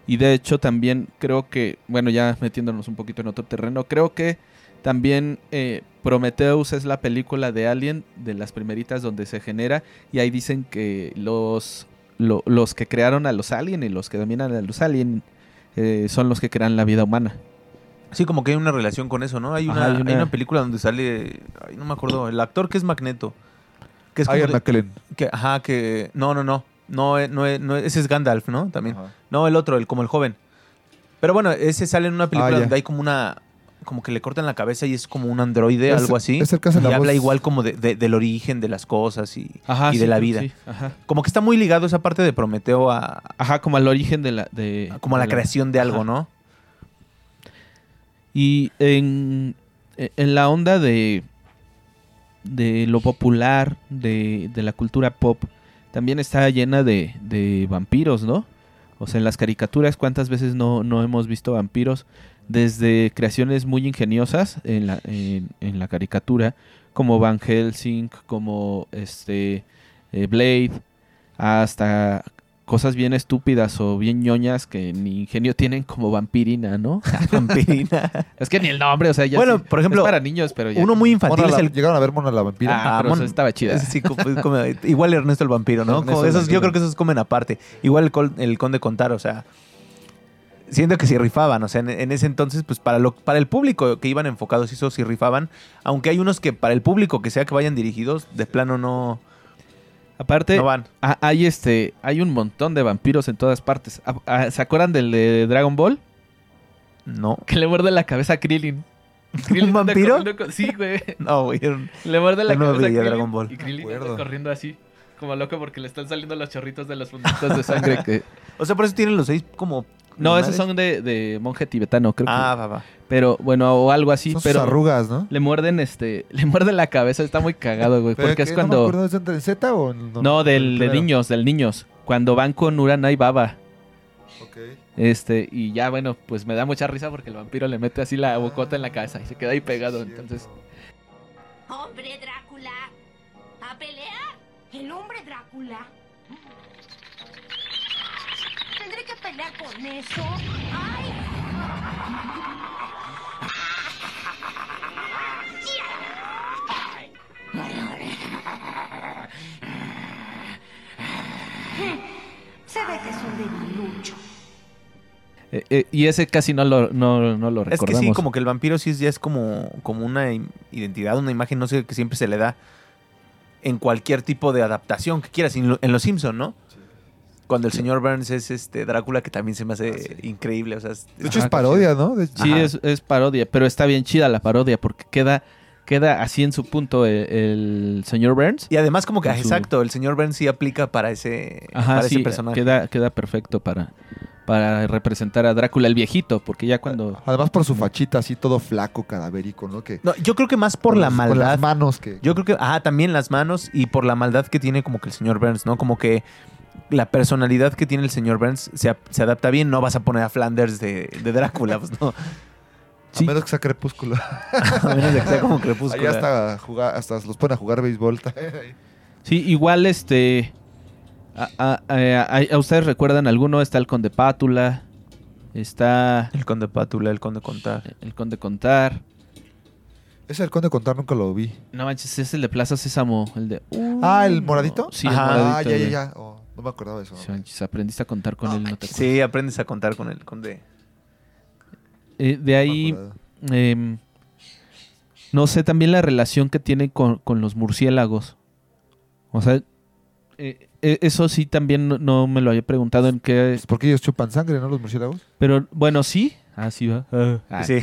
Y de hecho también creo que, bueno, ya metiéndonos un poquito en otro terreno, creo que también eh, Prometheus es la película de Alien de las primeritas donde se genera y ahí dicen que los lo- los que crearon a los Alien y los que dominan a los Alien eh, son los que crean la vida humana. Sí, como que hay una relación con eso, ¿no? Hay una, hay hay una- una película donde sale, ay, no me acuerdo, el actor que es Magneto. Que es como Ian de- McKellen. que, ajá, que no, no, no, no, eh, no, eh, no, ese es Gandalf, ¿no? También. Ajá. No, el otro, el como el joven. Pero bueno, ese sale en una película Ah, donde hay como una, como que le cortan la cabeza y es como un androide, Es- algo así. es el hace y la habla voz- igual como de- de- del origen de las cosas y, Ajá, y sí, de la vida. sí, ajá. Como que está muy ligado esa parte de Prometeo a, Ajá, como al origen de la de como a la de creación de algo. ¿no? Y en, en la onda de de lo popular, de, de la cultura pop, también está llena de, de vampiros, ¿no? O sea, en las caricaturas, ¿cuántas veces no, no hemos visto vampiros? Desde creaciones muy ingeniosas en la, en, la caricatura, como Van Helsing, como este eh, Blade, hasta cosas bien estúpidas o bien ñoñas que ni ingenio tienen como vampirina, ¿no? Vampirina. Es que ni el nombre, o sea, ya Bueno, sí, por ejemplo, es para niños, pero ya. Uno muy infantil es la- el Llegaron a ver Mona la vampira. Ah, pero Mon- eso estaba chida. Sí, como- como- igual Ernesto el vampiro, ¿no? Como esos, yo creo que esos comen aparte. Igual el, col- el conde contar, o sea, siento que sí rifaban, o sea, en, en ese entonces, pues para lo, para el público que iban enfocados, esos sí rifaban, aunque hay unos que para el público que sea que vayan dirigidos, de plano no, Aparte, no van. ha- hay este, hay un montón de vampiros en todas partes. Ah, ah, ¿Se acuerdan del de Dragon Ball? No. Que le muerde la cabeza a Krillin. Krillin anda vampiro? corriendo con- Sí, güey. No, güey. un- Le muerde la no cabeza a Krillin Dragon Ball. Y Krillin acuerdo. corriendo así. como loco porque le están saliendo los chorritos de los puntitos de sangre que... O sea, por eso tienen los seis como... No, esos son de, de monje tibetano, creo que. Ah, va, va. Pero, bueno, o algo así, Son sus pero... arrugas, ¿no? Le muerden, este... Le muerden la cabeza, está muy cagado, güey. Pero Porque es que No me cuando... acuerdo, ¿es en Z o en- No, del, de niños, del niños. Cuando van con Urana y Baba. Ok. Este, y ya, bueno, pues me da mucha risa porque el vampiro le mete así la bocota en la cabeza y se queda ahí pegado. Entonces, Hombre Drácula. ¿A pelear? ¿El hombre Drácula? ¿Tendré que pelear con eso? ¡Ay! Se ve que es un debilucho. eh, eh, y ese casi no lo, no, no lo Es que recordamos. sí, como que el vampiro sí es, ya es como, como una identidad, una imagen, no sé, que siempre se le da en cualquier tipo de adaptación que quieras. En, lo- en Los Simpson, ¿no? Cuando el señor Burns es este Drácula, que también se me hace increíble. O sea, es- De hecho, Ajá, es parodia, ¿no? De- Sí, es, es parodia, pero está bien chida la parodia porque queda, queda así en su punto el, el señor Burns. Y además como que, su- exacto, el señor Burns sí aplica para ese, Ajá, para sí, ese personaje. Queda, queda perfecto para, para representar a Drácula el viejito, porque ya cuando... Además por su fachita así todo flaco, cadavérico, ¿no? Que, No, yo creo que más por la maldad. las manos que... Yo creo que, ah, también las manos y por la maldad que tiene como que el señor Burns, ¿no? Como que la personalidad que tiene el señor Burns se, se adapta bien. No vas a poner a Flanders de, de Drácula, pues no. Sí. A menos que sea crepúsculo. A menos de que sea como crepúsculo. Ahí hasta, jugar, hasta los ponen a jugar béisbol. Sí, igual este... A, a- a- a- ¿a ustedes recuerdan alguno? Está el Conde Pátula, está El conde Pátula, el conde Contar. el Conde Contar. Ese el conde contar nunca lo vi. No manches, es el de Plaza Sésamo, el de... Ah, ¿el moradito? Sí, Ajá. el moradito. ah, ya, ya, ya. Oh, no me acordaba de eso. Sí, manches, aprendiste a contar con No él, no te. Sí, aprendes a contar con el conde. Eh, de ahí, em, no sé, también la relación que tiene con, con los murciélagos. O sea, eh, eh, eso sí también no, no me lo había preguntado en qué... Pues porque ellos chupan sangre, ¿no? Los murciélagos. Pero bueno, sí. Ah, sí va. Ah. Sí.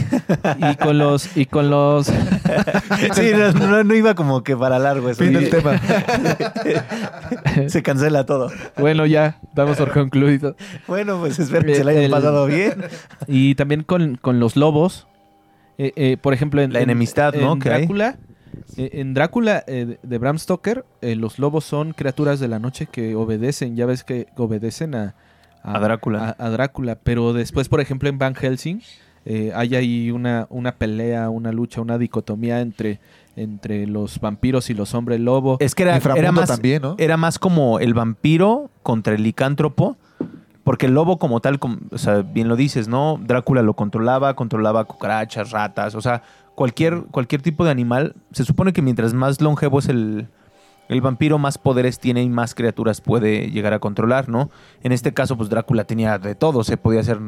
Y con los... Y con los... sí, no, no- no iba como que para largo eso. Fin del tema. Se cancela todo. Bueno, ya, damos por concluido. Bueno, pues espero que se la hayan El- pasado bien. Y también con, con los lobos. Eh, eh, por ejemplo, en La enemistad, ¿no? En. Drácula, eh, en Drácula eh, de- de Bram Stoker, eh, los lobos son criaturas de la noche que obedecen. Ya ves que obedecen a, A Drácula. A, a Drácula. Pero después, por ejemplo, en Van Helsing, eh, hay ahí una, una pelea, una lucha, una dicotomía entre, entre los vampiros y los hombres lobo. Es que era, era más, también, ¿no? era más como el vampiro contra el licántropo. Porque el lobo como tal, como- o sea, bien lo dices, ¿no? Drácula lo controlaba, controlaba cucarachas, ratas, o sea, cualquier, cualquier tipo de animal. Se supone que mientras más longevo es el, el vampiro, más poderes tiene y más criaturas puede llegar a controlar, ¿no? En este caso, pues Drácula tenía de todo. Se podía hacer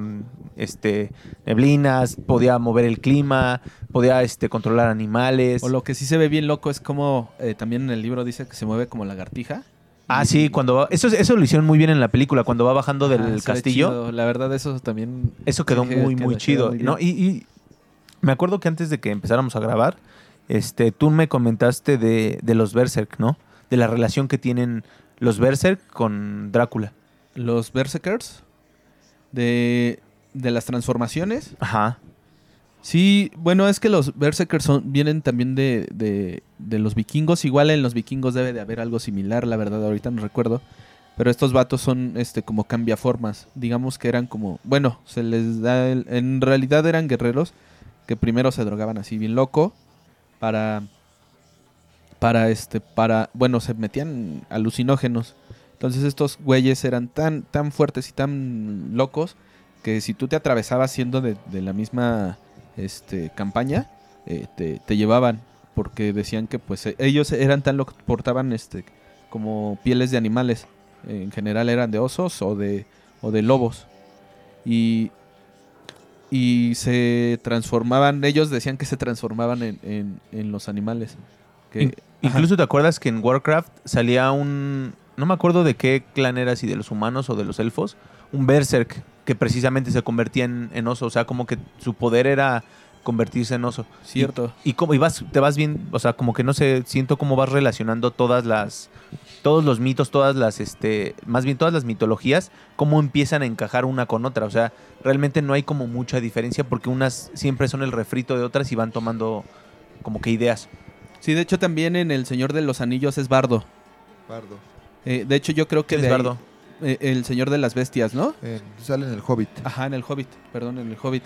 este, neblinas, podía mover el clima, podía este, controlar animales. O lo que sí se ve bien loco es como eh, también en el libro dice que se mueve como lagartija. Ah, sí, cuando va- eso, eso lo hicieron muy bien en la película, cuando va bajando del Ah, ve castillo. La verdad, eso también. Eso quedó sí, muy, quedó- muy chido. muy ¿no? Y, y me acuerdo que antes de que empezáramos a grabar, este, tú me comentaste de, de los Berserk, ¿no? De la relación que tienen los Berserk con Drácula. Los Berserkers de, de las transformaciones. Ajá. Sí, bueno, es que los Berserkers son, vienen también de, de, de los vikingos. Igual en los vikingos debe de haber algo similar, la verdad, ahorita no recuerdo. Pero estos vatos son este como cambiaformas. Digamos que eran como. Bueno, se les da. el- en realidad eran guerreros que primero se drogaban así bien loco. Para. Para este. Para. Bueno, se metían alucinógenos. Entonces estos güeyes eran tan, tan fuertes y tan locos. Que si tú te atravesabas siendo de, de la misma este, campaña, eh, te, llevaban. Porque decían que pues eh, ellos eran tan locos, portaban este como pieles de animales. En general eran de osos o de, o de lobos. Y, y se transformaban, ellos decían que se transformaban en, en- en los animales. Que, Incluso te acuerdas que en Warcraft salía un. No me acuerdo de qué clan era, si de los humanos o de los elfos. Un Berserk que precisamente se convertía en, en oso. O sea, como que su poder era convertirse en oso. Cierto. Y como y vas, te vas bien, o sea, como que no sé, siento cómo vas relacionando todas las, todos los mitos, todas las, este, más bien todas las mitologías, cómo empiezan a encajar una con otra. O sea, realmente no hay como mucha diferencia porque unas siempre son el refrito de otras y van tomando como que ideas. Sí, de hecho también en El Señor de los Anillos es Bardo. Bardo. Eh, de hecho yo creo que ¿Quién de es ahí- Bardo? eh, El Señor de las Bestias, ¿no? En- sale en el Hobbit. Ajá, en el Hobbit, perdón, en el Hobbit.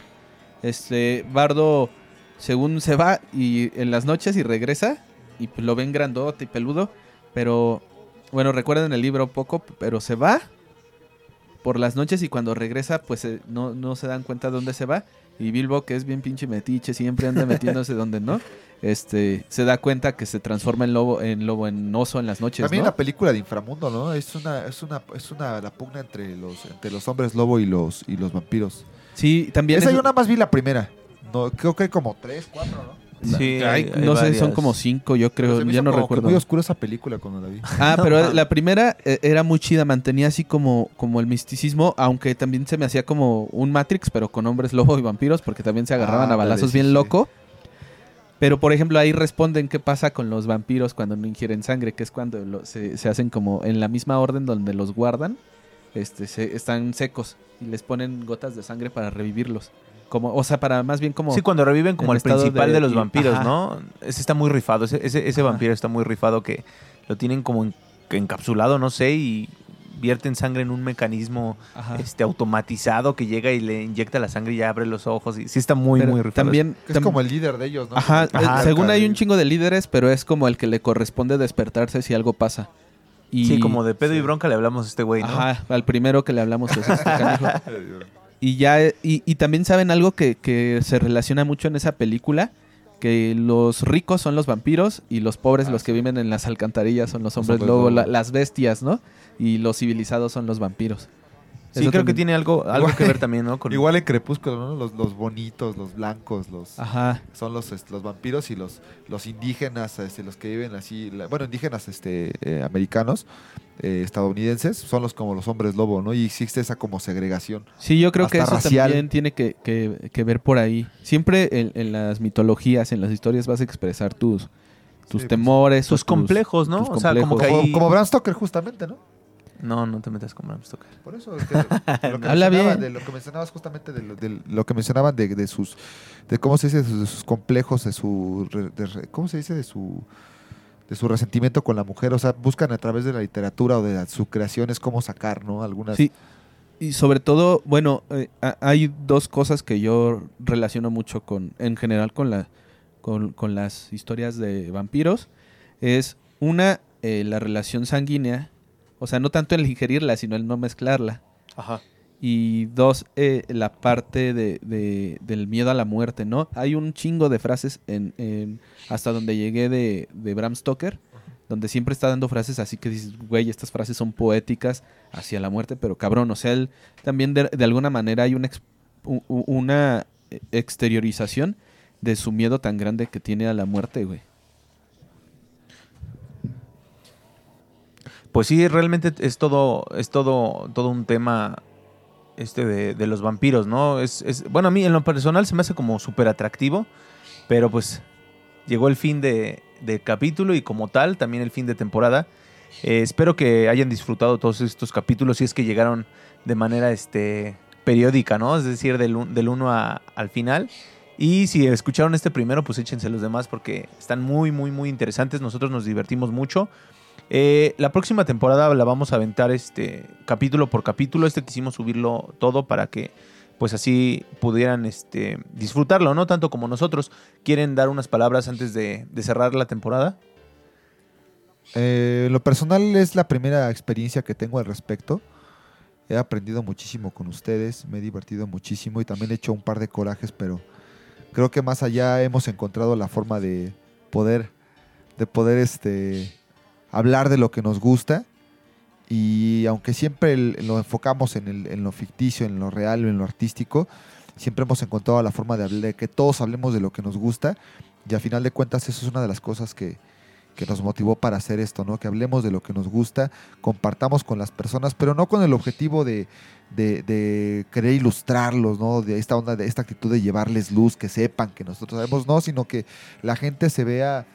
Este, Bardo, según se va y en las noches y regresa, y pues lo ven grandote y peludo, pero bueno, recuerden el libro poco, pero se va por las noches y cuando regresa, pues eh, no, no se dan cuenta de dónde se va. Y Bilbo, que es bien pinche metiche, siempre anda metiéndose donde no, este, se da cuenta que se transforma en lobo, en lobo, en oso en las noches, También ¿no? la película de Inframundo, ¿no? Es una, es una, es una la pugna entre los, entre los hombres lobo y los, y los vampiros. Sí, también Esa es- yo nada más vi la primera. No, creo que hay como tres, cuatro, ¿no? Sí, Ay, hay- hay no sé, son como cinco, yo creo, ya no como recuerdo. muy oscura esa película cuando la vi. Ah, pero la primera eh, era muy chida, mantenía así como, como el misticismo, aunque también se me hacía como un Matrix, pero con hombres lobo y vampiros, porque también se agarraban Ah, a balazos bien sí. loco. Pero, por ejemplo, ahí responden qué pasa con los vampiros cuando no ingieren sangre, que es cuando lo- se, se hacen como en la misma orden donde los guardan, este, se, están secos y les ponen gotas de sangre para revivirlos. Como, o sea, para más bien como... Sí, cuando reviven como el principal de, de- los y- vampiros, ajá. ¿no? Ese está muy rifado, ese, ese, vampiro está muy rifado que lo tienen como en- que encapsulado, no sé, y vierten sangre en un mecanismo Ajá. este automatizado que llega y le inyecta la sangre y ya abre los ojos. Y sí está muy, Pero muy rifado. también, es tam- como el líder de ellos, ¿no? Ajá, Ajá. eh, según hay un chingo de líderes, pero es como el que le corresponde despertarse si algo pasa. Y, Sí, como de pedo y bronca le hablamos a este güey, ¿no? Ajá, al primero que le hablamos es este canijo. Y ya, y, y también saben algo que, que se relaciona mucho en esa película, que los ricos son los vampiros y los pobres, Ah, los que viven en las alcantarillas, son los hombres hombres lobo, lobo. la- las bestias, ¿no? Y los civilizados son los vampiros. Sí, creo que tiene algo, algo Igual- que ver también, ¿no? Con- Igual en Crepúsculo, ¿no? Los, los bonitos, los blancos, los Ajá. son los, este, los vampiros y los, los indígenas, este, los que viven así, la- bueno, indígenas este, eh, americanos, eh, estadounidenses, son los como los hombres lobo, ¿no? Y existe esa como segregación. Sí, yo creo que eso racial. también tiene que, que- que ver por ahí. Siempre en, en las mitologías, en las historias, vas a expresar tus, tus Sí, pues, temores. tus complejos, ¿no? tus O sea, como que Como, como Bram Stoker, justamente, ¿no? No, no te metas con Bram Stoker. Por eso es que lo que Habla bien. de lo que mencionabas justamente de lo, de lo que mencionaban de, de sus de cómo se dice de sus, de sus complejos de su de cómo se dice de su de su resentimiento con la mujer, o sea, buscan a través de la literatura o de la- su creación es cómo sacar, ¿no? Algunas Sí. Y sobre todo, bueno, eh, ha- hay dos cosas que yo relaciono mucho con, en general, con la, con, con las historias de vampiros. Es una, eh, la relación sanguínea, o sea, no tanto el ingerirla, sino el no mezclarla. Ajá. Y dos, eh, la parte de, de- del miedo a la muerte, ¿no? Hay un chingo de frases en, en- hasta donde llegué de, de Bram Stoker, donde siempre está dando frases así que dices, güey, estas frases son poéticas hacia la muerte, pero cabrón, o sea, él también de, de alguna manera hay una, ex- una exteriorización de su miedo tan grande que tiene a la muerte, güey. Pues sí, realmente es todo, es todo, todo un tema este de, los vampiros, ¿no? Es, es- bueno, a mí en lo personal se me hace como súper atractivo, pero pues llegó el fin de, capítulo y como tal, también el fin de temporada. Eh, espero que hayan disfrutado todos estos capítulos si es que llegaron de manera este, periódica, ¿no? Es decir, del 1 del al final. Y si escucharon este primero, pues échense los demás porque están muy, muy, muy interesantes. Nosotros nos divertimos mucho. Eh, la próxima temporada la vamos a aventar este capítulo por capítulo. Este quisimos subirlo todo para que pues así pudieran este, disfrutarlo, ¿no? Tanto como nosotros. ¿Quieren dar unas palabras antes de, cerrar la temporada? Eh, lo personal es la primera experiencia que tengo al respecto. He aprendido muchísimo con ustedes, me he divertido muchísimo y también he hecho un par de corajes, pero creo que más allá hemos encontrado la forma de poder, de poder este, hablar de lo que nos gusta y aunque siempre lo enfocamos en, el- en lo ficticio, en lo real en lo artístico, siempre hemos encontrado la forma de, hablar, que todos hablemos de lo que nos gusta y a final de cuentas eso es una de las cosas que, que nos motivó para hacer esto, ¿no? Que hablemos de lo que nos gusta, compartamos con las personas, pero no con el objetivo de, de, de querer ilustrarlos, ¿no? De esta onda, de esta actitud de llevarles luz, que sepan que nosotros sabemos, no, sino que la gente se vea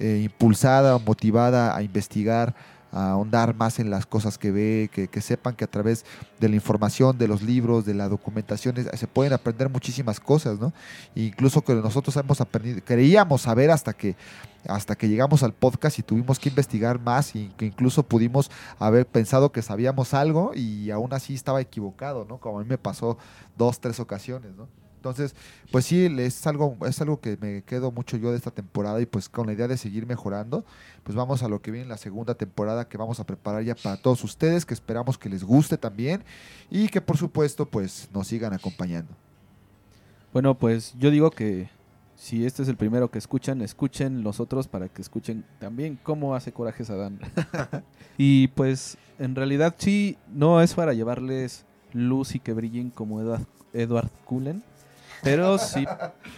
eh, impulsada, motivada a investigar, a ahondar más en las cosas que ve, que, que sepan que a través de la información, de los libros, de la documentación, se pueden aprender muchísimas cosas, ¿no? Incluso que nosotros hemos aprendido, creíamos saber hasta que, hasta que llegamos al podcast y tuvimos que investigar más y que incluso pudimos haber pensado que sabíamos algo y aún así estaba equivocado, ¿no? Como a mí me pasó dos, tres ocasiones, ¿no? Entonces, pues sí, es algo, es algo que me quedo mucho yo de esta temporada y pues con la idea de seguir mejorando, pues vamos a lo que viene en la segunda temporada que vamos a preparar ya para todos ustedes, que esperamos que les guste también y que por supuesto pues nos sigan acompañando. Bueno, pues yo digo que si este es el primero que escuchan, escuchen los otros para que escuchen también cómo hace coraje Adán. y pues en realidad sí, no es para llevarles luz y que brillen como Edward, Edward Cullen, pero sí,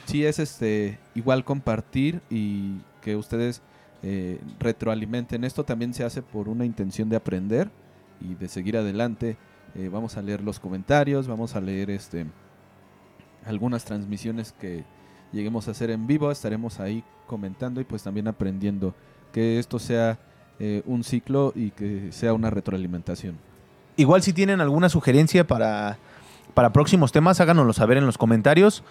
sí es este igual compartir y que ustedes eh, retroalimenten. Esto también se hace por una intención de aprender y de seguir adelante. Eh, vamos a leer los comentarios, vamos a leer este algunas transmisiones que lleguemos a hacer en vivo, estaremos ahí comentando y pues también aprendiendo que esto sea eh, un ciclo y que sea una retroalimentación. Igual si tienen alguna sugerencia para, para próximos temas, háganoslo saber en los comentarios.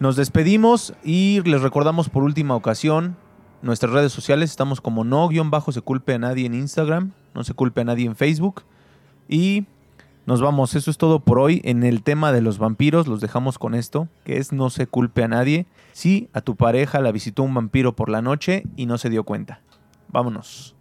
Nos despedimos y les recordamos por última ocasión nuestras redes sociales. Estamos como no guion bajo se culpe a nadie en Instagram, no se culpe a nadie en Facebook. Y nos vamos, eso es todo por hoy. En el tema de los vampiros los dejamos con esto, que es no se culpe a nadie. Si a tu pareja la visitó un vampiro por la noche y no se dio cuenta. Vámonos.